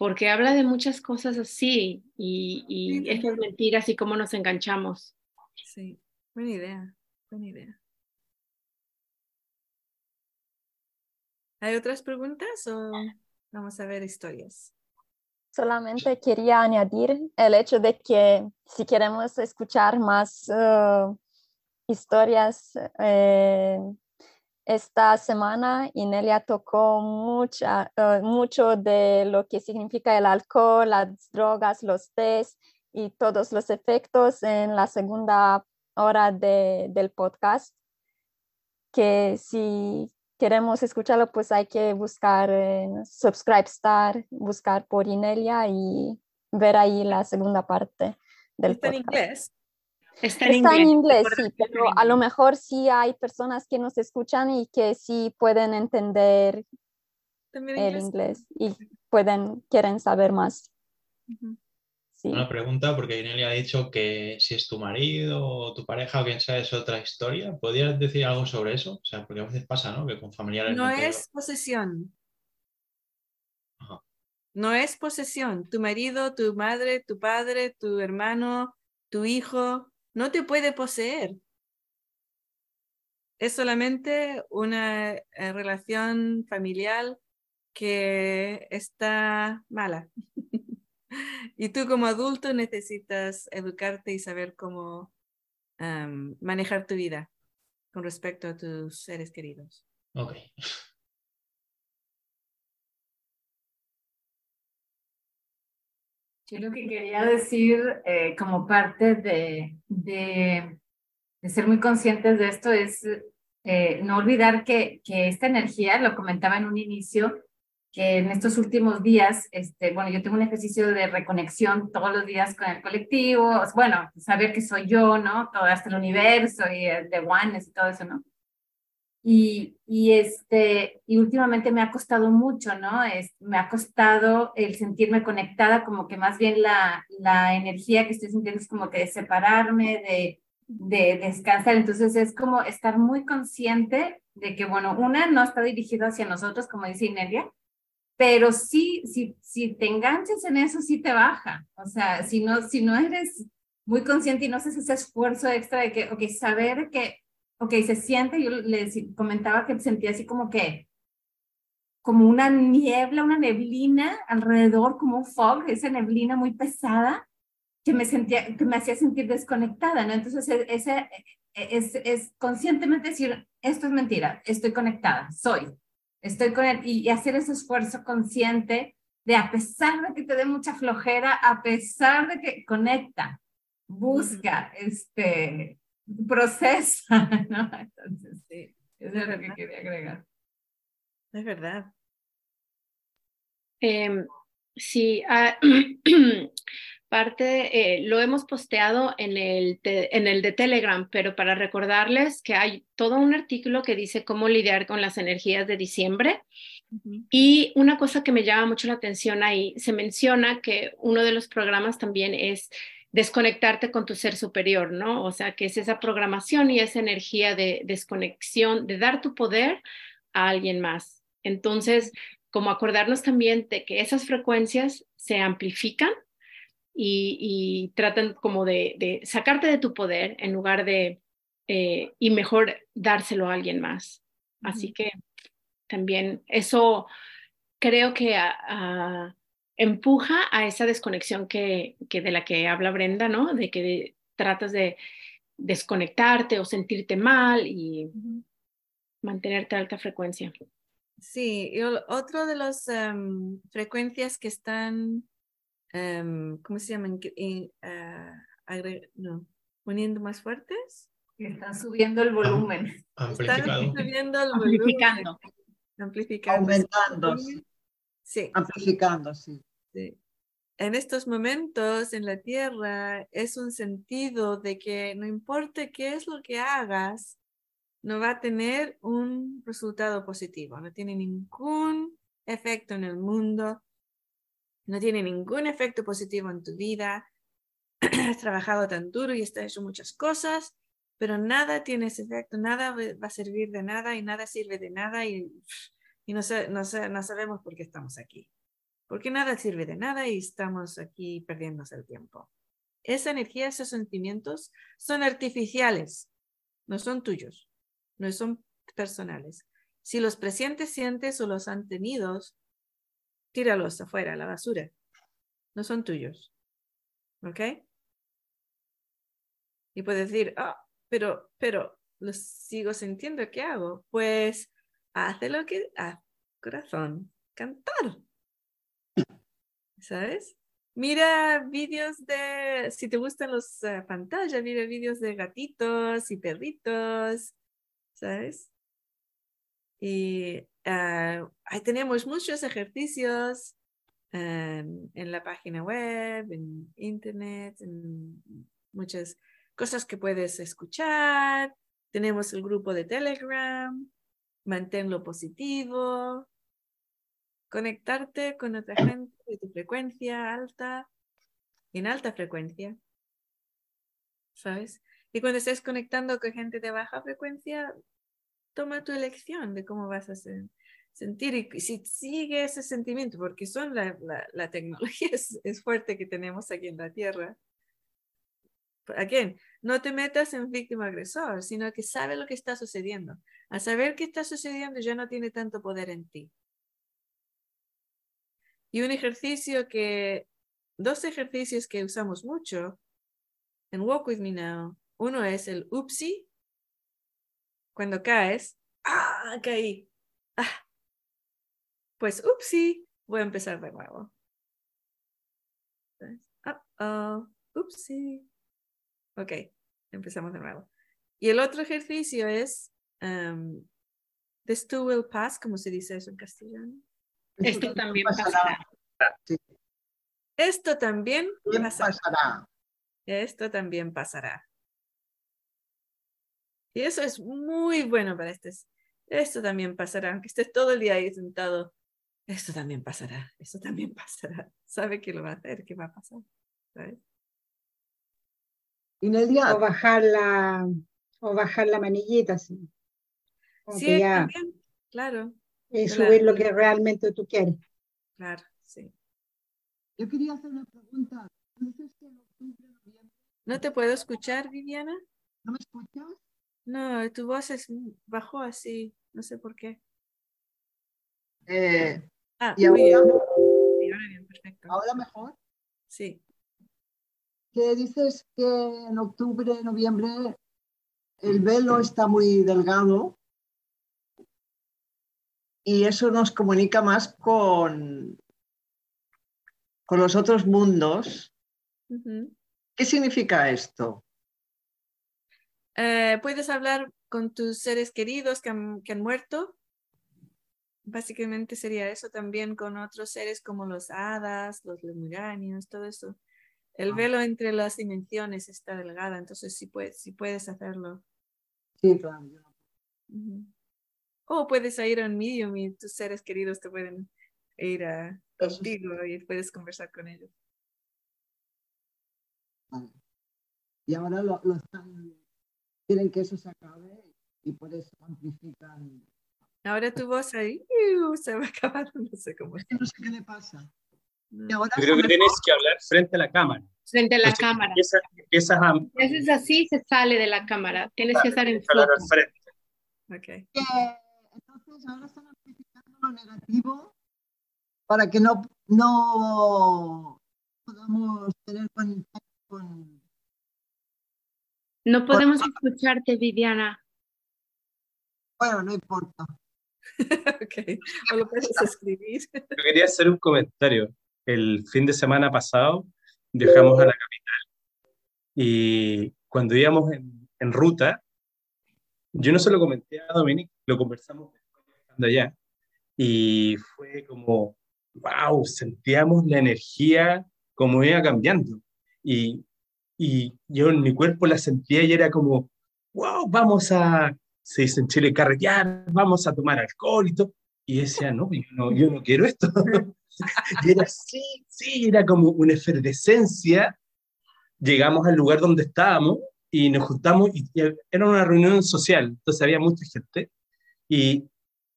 porque habla de muchas cosas así y, y esas mentiras y cómo nos enganchamos. Sí, buena idea. buena idea. ¿Hay otras preguntas o vamos a ver historias? Solamente quería añadir el hecho de que si queremos escuchar más eh, historias, eh, esta semana Inelia tocó mucha, eh, mucho de lo que significa el alcohol, las drogas, los test y todos los efectos en la segunda hora de, del podcast. Que si queremos escucharlo, pues hay que buscar en Subscribe Star, buscar por Inelia y ver ahí la segunda parte del ¿Está podcast. en inglés? Está en Está en inglés, sí, pero a lo mejor sí hay personas que nos escuchan y que sí pueden entender ¿También el inglés y pueden, quieren saber más. Sí. Una pregunta, porque Inelia ha dicho que si es tu marido o tu pareja o quien sea es otra historia. ¿Podrías decir algo sobre eso? O sea, porque a veces pasa, ¿no? Que con familiares No es posesión. Ajá. No es posesión. Tu marido, tu madre, tu padre, tu hermano, tu hijo, no te puede poseer. Es solamente una eh, relación familiar que está mala. (laughs) y tú como adulto necesitas educarte y saber cómo manejar tu vida con respecto a tus seres queridos. Ok. Yo lo que quería decir eh, como parte de, de, ser muy conscientes de esto es eh, no olvidar que, que esta energía, lo comentaba en un inicio, que en estos últimos días, este, bueno, yo tengo un ejercicio de reconexión todos los días con el colectivo, bueno, saber que soy yo, ¿no? Todo hasta el universo y el de oneness y todo eso, ¿no? Y, y, este, y últimamente me ha costado mucho, ¿no? Es, me ha costado el sentirme conectada, como que más bien la, la energía que estoy sintiendo es como que de separarme, de, de descansar. Entonces es como estar muy consciente de que, bueno, una no está dirigido hacia nosotros, como dice Inelia, pero sí, si, si te enganchas en eso, sí te baja. O sea, si no, si no eres muy consciente y no haces ese esfuerzo extra de que, ok, saber que ok, se siente, yo les comentaba que sentía así como que, como una niebla, una neblina alrededor, como un fog, esa neblina muy pesada, que me sentía, que me hacía sentir desconectada, ¿no? Entonces, ese es, es conscientemente decir, esto es mentira, estoy conectada, soy, estoy con él, y hacer ese esfuerzo consciente de a pesar de que te dé mucha flojera, a pesar de que conecta, busca, este, procesa, (laughs) ¿no? Entonces, Sí, eso es lo que quería agregar. es verdad. Em, sí, ah, (clears throat) parte, eh, lo hemos posteado en el, te- en el de Telegram, pero para recordarles que hay todo un artículo que dice cómo lidiar con las energías de diciembre. Y una cosa que me llama mucho la atención ahí, se menciona que uno de los programas también es desconectarte con tu ser superior, ¿no? O sea, que es esa programación y esa energía de desconexión, de dar tu poder a alguien más. Entonces, como acordarnos también de que esas frecuencias se amplifican y, y tratan como de, de sacarte de tu poder en lugar de, eh, y mejor dárselo a alguien más. Así que también eso creo que a- a- empuja a esa desconexión que, que de la que habla Brenda, ¿no? De que tratas de desconectarte o sentirte mal y mantenerte a alta frecuencia. Sí, y otro de las em, frecuencias que están, em, ¿cómo se llaman? Eh, ah, agre- no, poniendo más fuertes. Que Están subiendo el volumen. Están Amplificado. subiendo el Amplificando. volumen, amplificando. Aumentando, Sí, amplificando, sí. Sí. En estos momentos en la Tierra es un sentido de que no importa qué es lo que hagas, no va a tener un resultado positivo, no tiene ningún efecto en el mundo, no tiene ningún efecto positivo en tu vida. (clears throat) Has trabajado tan duro y has hecho muchas cosas, pero nada tiene ese efecto, nada va a servir de nada y nada sirve de nada y, y no, sa- no, sa- no sabemos por qué estamos aquí. Porque nada sirve de nada y estamos aquí perdiéndose el tiempo. Esa energía, esos sentimientos son artificiales no son tuyos, no son personales. Si los presientes, sientes o los han tenido, tíralos afuera, a la basura. No son tuyos. ¿Ok? Y puedes decir, ah, pero, pero, los sigo sintiendo, ¿qué hago? Pues, hace lo que, haz, corazón, cantar. ¿Sabes? Mira vídeos de, si te gustan los uh, pantallas, mira vídeos de gatitos y perritos, ¿sabes? Y uh, ahí tenemos muchos ejercicios um, en la página web, en internet, en muchas cosas que puedes escuchar. Tenemos el grupo de Telegram, manténlo positivo, conectarte con otra gente de tu frecuencia alta, en alta frecuencia, ¿sabes? Y cuando estés conectando con gente de baja frecuencia, toma tu elección de cómo vas a sentir y si sigue ese sentimiento, porque son la, la, tecnología (laughs) es, es, fuerte que tenemos aquí en la Tierra. Again, no te metas en víctima agresor, sino que sabe lo que está sucediendo. A saber qué está sucediendo ya no tiene tanto poder en ti. Y un ejercicio que, dos ejercicios que usamos mucho en Walk With Me Now. Uno es el upsi, cuando caes, ah, caí, ah. Pues upsi, voy a empezar de nuevo. oh, upsi. Ok, empezamos de nuevo. Y el otro ejercicio es um, This too will pass, como se dice eso en castellano. Esto también pasará. Esto también pasará. Esto también pasará. Y eso es muy bueno para este. Esto también pasará, aunque estés todo el día ahí sentado. Esto también pasará, esto también pasará. (laughs) Sabe que lo va a hacer, que va a pasar. ¿sabes? O bajar la, o bajar la manillita, sí. sí, también, claro y subir lo que realmente tú quieres. Claro, sí. Yo quería hacer una pregunta. ¿No te puedo escuchar, Viviana? ¿No me escuchas? No, tu voz es bajó así, no sé por qué. Eh, ah, y ahora, bien, perfecto. ¿Ahora mejor? Sí. Que dices que en octubre, noviembre, el velo está muy delgado y eso nos comunica más con, con los otros mundos. ¿Qué significa esto? Eh, puedes hablar con tus seres queridos que han, que han, muerto. Básicamente sería eso también con otros seres como los hadas, los lemurianos, todo eso. El ah. velo entre las dimensiones está delgada, entonces sí puedes, sí puedes hacerlo. Sí, claro. O puedes ir a un medium y tus seres queridos te pueden ir a contigo y puedes conversar con ellos. Y ahora lo, están, quieren que eso se acabe y por eso amplifican. Ahora tu voz ahí se va (laughs) a acabar, no sé cómo. No sé qué le pasa. Yo creo que tienes que hablar frente a la cámara. Frente a la cámara. Si es así, se sale de la cámara. Tienes que estar en foco. frente. Okay entonces ahora están amplificando lo negativo para que no, no podamos tener contacto con... No podemos escucharte, Viviana. Bueno, no importa. (laughs) ok, o lo puedes escribir. (laughs) Yo quería hacer un comentario. El fin de semana pasado viajamos a la capital y cuando íbamos en, en ruta, yo no se lo comenté a Dominic, lo conversamos allá y fue como, wow, sentíamos la energía como iba cambiando. Y, y yo en mi cuerpo la sentía y era como, wow, vamos a, se dice en Chile, carretear, vamos a tomar alcohol y todo. Y decía, no, yo no, yo no quiero esto. (laughs) y era sí, sí, era como una efervescencia. Llegamos al lugar donde estábamos y nos juntamos y, era una reunión social, entonces había mucha gente y,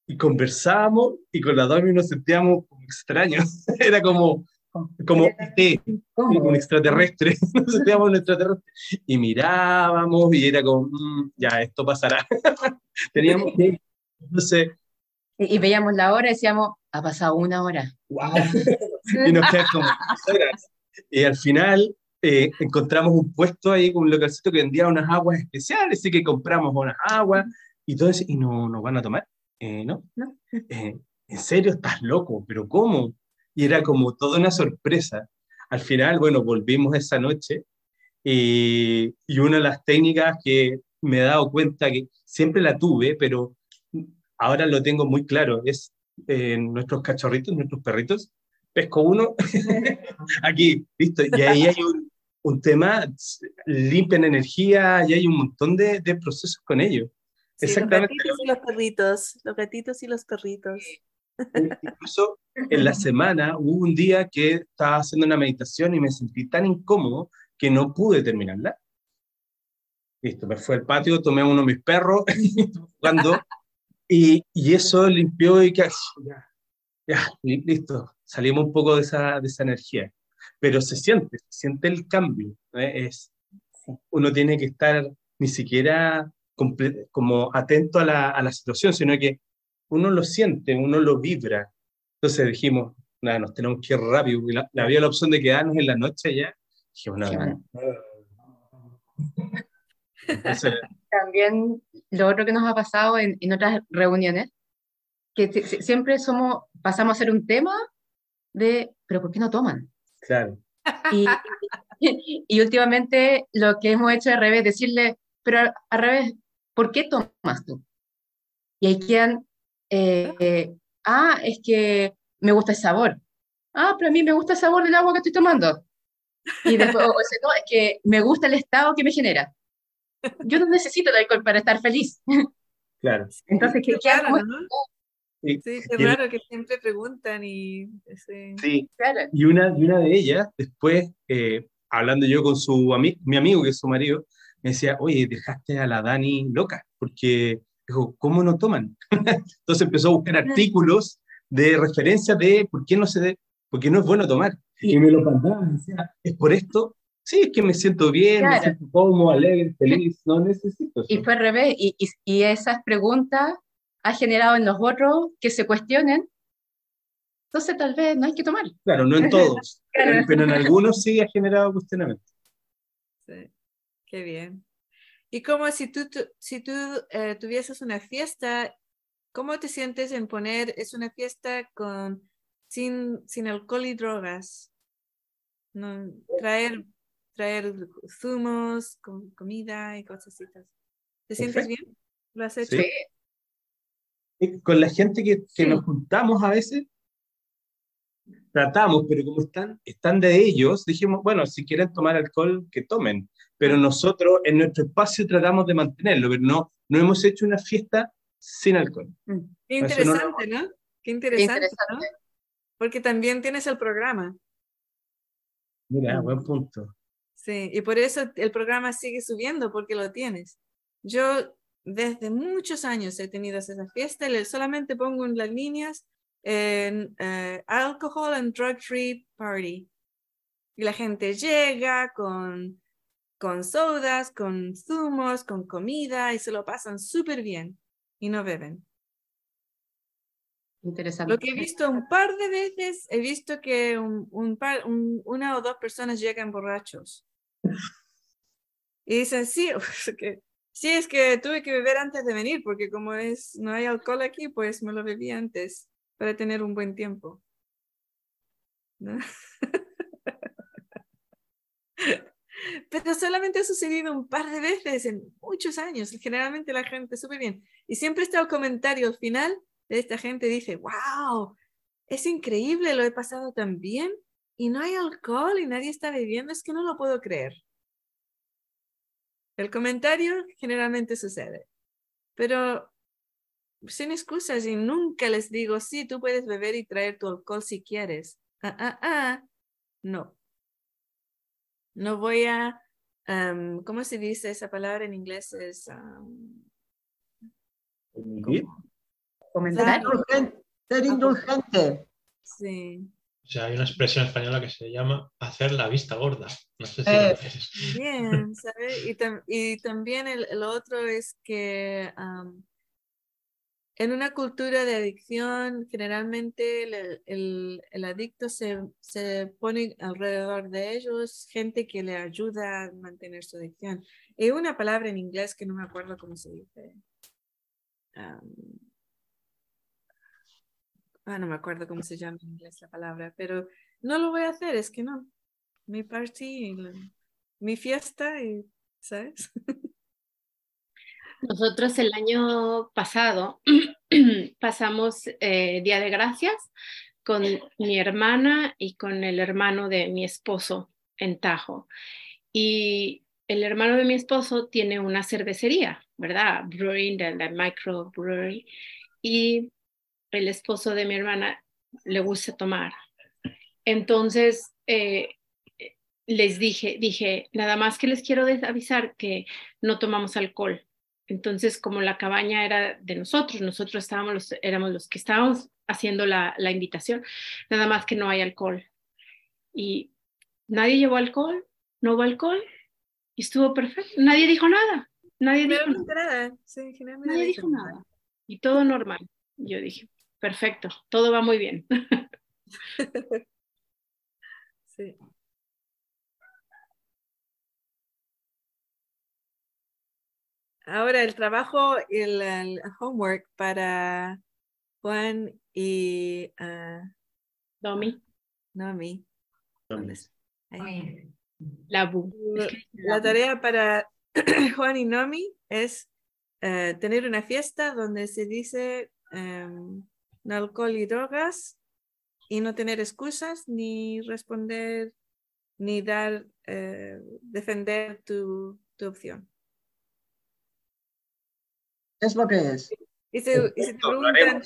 y conversábamos y con la Domi nos sentíamos como extraños, (laughs) era como, como un extraterrestre, (laughs) nos sentíamos un extraterrestre. Y mirábamos y era como, "Mm, ya, esto pasará. (laughs) Teníamos que, no sé, Y, y veíamos la hora y decíamos, ha pasado una hora. wow. y nos quedan como. Y al final eh, encontramos un puesto ahí con un localcito que vendía unas aguas especiales, así que compramos unas aguas y todo eso, y no nos van a tomar. Eh, ¿No? No. Eh, ¿En serio estás loco? ¿Pero cómo? Y era como toda una sorpresa. Al final, bueno, volvimos esa noche y, y una de las técnicas que me he dado cuenta que siempre la tuve, pero ahora lo tengo muy claro, es eh, nuestros cachorritos, nuestros perritos, pesco uno, (laughs) aquí, listo, y ahí hay un, un tema, limpian energía, y hay un montón de, de procesos con ellos. Sí, Exactamente. Los gatitos y los perritos, los gatitos y los perritos. Incluso en la semana hubo un día que estaba haciendo una meditación y me sentí tan incómodo que no pude terminarla. Listo, me fui al patio, tomé uno de mis perros (laughs) jugando y, y eso limpió y que ya, ya, li- listo, salimos un poco de esa, de esa energía. Pero se siente, se siente el cambio. ¿eh? Es, uno tiene que estar ni siquiera como atento a la, a la situación, sino que uno lo siente, uno lo vibra. Entonces dijimos, nada, nos tenemos que ir rápido. Y la, la- había la opción de quedarnos en la noche ya. Dijimos. Entonces, (laughs) También lo otro que nos ha pasado en, en otras reuniones, que si- si- siempre somos, pasamos a hacer un tema de, pero ¿por qué no toman? claro, Y, (laughs) y últimamente lo que hemos hecho al revés, decirle, pero al revés, ¿por qué tomas tú? Y ahí quedan, eh, eh, ah, es que me gusta el sabor. Ah, pero a mí me gusta el sabor del agua que estoy tomando. Y después, o ese, no, es que me gusta el estado que me genera. Yo no necesito el alcohol para estar feliz. (laughs) claro. Entonces, ¿qué, Qué hago? Sí, el- raro que siempre preguntan y... Sí. sí. Claro. Y una, y una de ellas, después, eh, hablando yo con su ami- mi amigo, que es su marido, me decía, oye, dejaste a la Dani loca, porque dijo, ¿cómo no toman? (laughs) Entonces empezó a buscar artículos de referencia de por qué no se de, por qué no es bueno tomar. Y me lo mandaba, me decía, ¿es por esto? Sí, es que me siento bien, me Claro. siento cómodo, alegre, feliz, no necesito eso. Y fue al revés, y, y, y esas preguntas ha generado en los otros que se cuestionen. Entonces, tal vez no hay que tomar. Claro, no en todos, (laughs) Claro. pero en algunos sí ha generado cuestionamiento. Qué bien. Y como si tú, si tú eh, tuvieses una fiesta, ¿cómo te sientes en poner, es una fiesta con, sin, sin alcohol y drogas? No, traer, traer zumos, com- comida y cosas así. ¿Te sientes Perfecto. bien? ¿Lo has hecho? Sí. Con la gente que, que Sí. nos juntamos a veces, tratamos, pero como están, están de ellos, dijimos, bueno, si quieren tomar alcohol, que tomen. Pero nosotros en nuestro espacio tratamos de mantenerlo, pero no, no hemos hecho una fiesta sin alcohol. Qué Eso no interesante, ¿no? Qué interesante, ¿no? interesante. Porque también tienes el programa. Mira, Mm. buen punto. Sí, y por eso el programa sigue subiendo, porque lo tienes. Yo desde muchos años he tenido esa fiesta, le solamente pongo en las líneas en eh, Alcohol and Drug Free Party. Y la gente llega con, con sodas, con zumos, con comida y se lo pasan súper bien y no beben. Interesante. Lo que he visto un par de veces, he visto que un, un par, un- una o dos personas llegan borrachos. Y dicen, sí, (laughs) que, sí, es que tuve que beber antes de venir, porque como es, no hay alcohol aquí, pues me lo bebí antes para tener un buen tiempo. (laughs) Pero solamente ha sucedido un par de veces en muchos años. Generalmente la gente súper bien. Y siempre está el comentario al final de esta gente, dice, wow, es increíble, lo he pasado tan bien y no hay alcohol y nadie está bebiendo, es que no lo puedo creer. El comentario generalmente sucede, pero sin excusas y nunca les digo, sí, tú puedes beber y traer tu alcohol si quieres. Ah, ah, ah, no. No voy a, am, ¿cómo se dice esa palabra en inglés? Es, como- Ser indulgente. Ser indulgente. sí. sea, hay una expresión española que se llama hacer la vista gorda. No sé si Eh. lo. Bien, ¿sabes? Y, tam- y también el, el otro es que am, en una cultura de adicción, generalmente el, el- el adicto se, se pone alrededor de ellos gente que le ayuda a mantener su adicción. Y una palabra en inglés que no me acuerdo cómo se dice. Am, ah, no me acuerdo cómo se llama en inglés la palabra, pero no lo voy a hacer, es que no. Mi party, mi fiesta, y, ¿sabes? (laughs) Nosotros el año pasado (clears throat) pasamos eh, Día de Gracias con mi hermana y con el hermano de mi esposo en Tajo. Y el hermano de mi esposo tiene una cervecería, ¿verdad? Brewing, la, la microbrewery. Y el esposo de mi hermana le gusta tomar. Entonces, eh, les dije, dije, nada más que les quiero avisar que no tomamos alcohol. Entonces, como la cabaña era de nosotros, nosotros estábamos los, éramos los que estábamos haciendo la, la invitación, nada más que no hay alcohol. Y nadie llevó alcohol, no hubo alcohol, y estuvo perfecto. Nadie dijo nada, nadie dijo nada. Sí, Nadie dijo nada. Y todo normal. Yo dije, perfecto, todo va muy bien. (laughs) (laughs) Sí. Ahora el trabajo, el, el homework para Juan y ah, Domi, Nomi. ¿Dónde está? Ahí. la tarea para (clears throat) Juan y Nomi es eh, tener una fiesta donde se dice em, no alcohol y drogas y no tener excusas ni responder ni dar, eh, defender tu, tu opción. Es lo que es. Y se, y se te preguntan.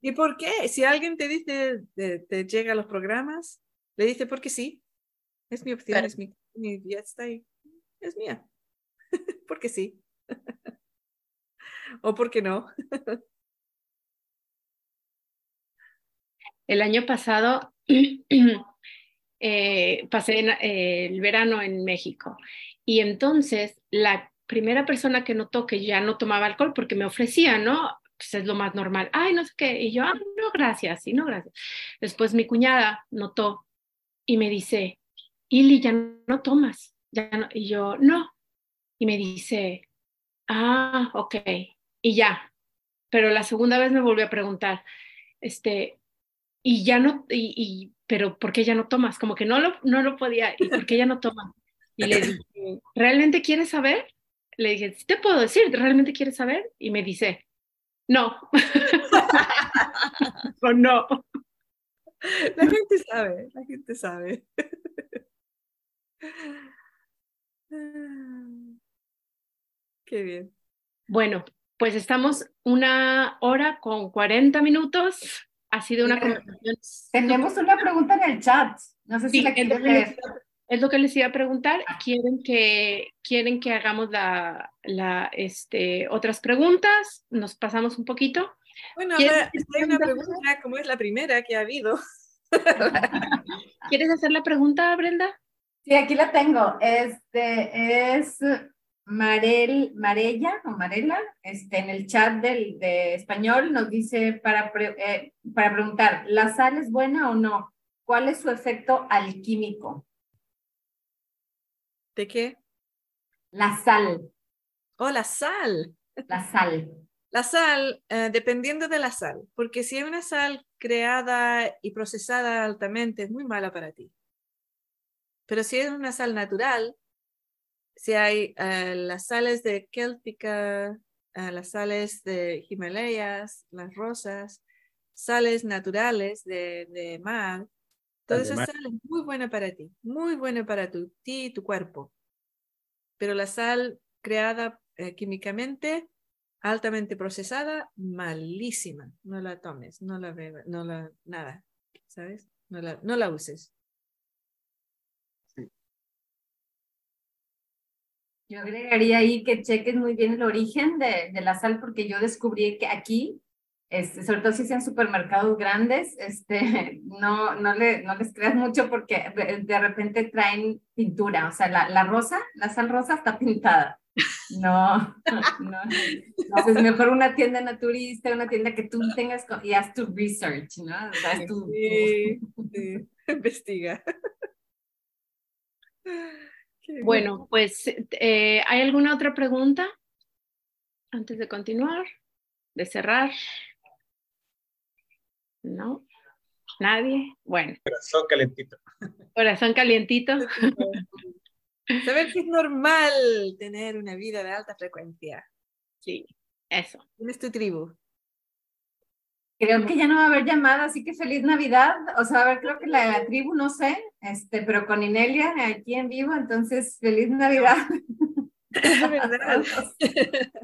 ¿y por qué? Si alguien te dice, te, te llega a los programas, le dice, porque sí, es mi opción, es mi, mi, ya está ahí, es mía, (laughs) porque sí. (laughs) o porque no. El año pasado (clears throat) eh, pasé en- eh, el verano en México y entonces la primera persona que notó que ya no tomaba alcohol porque me ofrecía, ¿no? Pues es lo más normal. Ay, no sé qué. Y yo, ah, no, gracias, sí, no, gracias. Después mi cuñada notó y me dice, Ili, ya no tomas. Ya no. Y yo, no. Y me dice, ah, ok. Y ya. Pero la segunda vez me volvió a preguntar, este, y ya no, y, y, pero ¿por qué ya no tomas? Como que no lo, no lo podía, ¿y por qué ya no tomas? Y le dije, ¿realmente quieres saber? Le dije, sí te puedo decir, ¿realmente quieres saber? Y me dice, no. (laughs) o no. La gente sabe, la gente sabe. (sighs) Qué bien. Bueno, pues estamos una hora con 40 minutos. Ha sido una conversación. Tenemos una pregunta en el chat. No sé si Sí, la es quieres leer. Es lo que les iba a preguntar. ¿Quieren que, quieren que hagamos la, la, este, otras preguntas? ¿Nos pasamos un poquito? Bueno, ¿Quieres ahora hay una pregunta, como es la primera que ha habido. ¿Quieres hacer la pregunta, Brenda? Sí, aquí la tengo. Este es Marel, Marella o Marela, este, en el chat del, de español nos dice para, pre- eh, para preguntar, ¿la sal es buena o no? ¿Cuál es su efecto alquímico? ¿De qué? La sal, Oh, la sal. la sal. La sal, eh, dependiendo de la sal, porque si hay una sal creada y procesada altamente, es muy mala para ti. Pero si es una sal natural, si hay eh, las sales de Céltica, eh, las sales de Himalayas, las rosas, sales naturales de, de mar, toda esa sal es muy buena para ti, muy buena para tu, ti y tu cuerpo. Pero la sal creada eh, químicamente, altamente procesada, malísima. No la tomes, no la bebas, no la, nada, ¿sabes? No la, no la uses. Yo agregaría ahí que cheques muy bien el origen de, de la sal porque yo descubrí que aquí este, sobre todo si sean supermercados grandes, este, (laughs) no, no, le, no les creas mucho porque de, repente traen pintura, o sea, la, la, rosa, la sal rosa está pintada. No, (laughs) no. Entonces, mejor una tienda naturista, una tienda que tú tengas y haz tu research, ¿no? sí, sí, (laughs) investiga. Bueno, pues, eh, ¿hay alguna otra pregunta antes de continuar, de cerrar? ¿No? ¿Nadie? Bueno. Corazón calientito. Corazón calientito. (laughs) Saber que es normal tener una vida de alta frecuencia. Sí, eso. ¿Quién es tu tribu? Creo que ya no va a haber llamada, así que feliz Navidad. O sea, a ver, creo que la de la tribu, no sé, este, pero con Inelia aquí en vivo, entonces feliz Navidad. verdad. (laughs)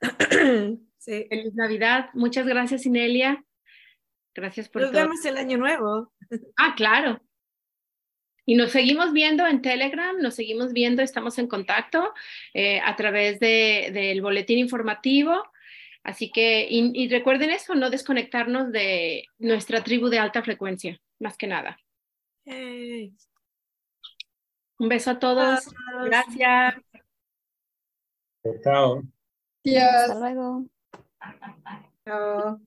(laughs) sí. Feliz Navidad. Muchas gracias, Inelia. Gracias por Nos vemos el año nuevo. (laughs) Ah, claro. Y nos seguimos viendo en Telegram, nos seguimos viendo, estamos en contacto eh, a través de, del boletín informativo. Así que, y, recuerden eso, no desconectarnos de nuestra tribu de alta frecuencia, más que nada. Un beso a todos. Gracias. Chao. Hasta luego. Chao.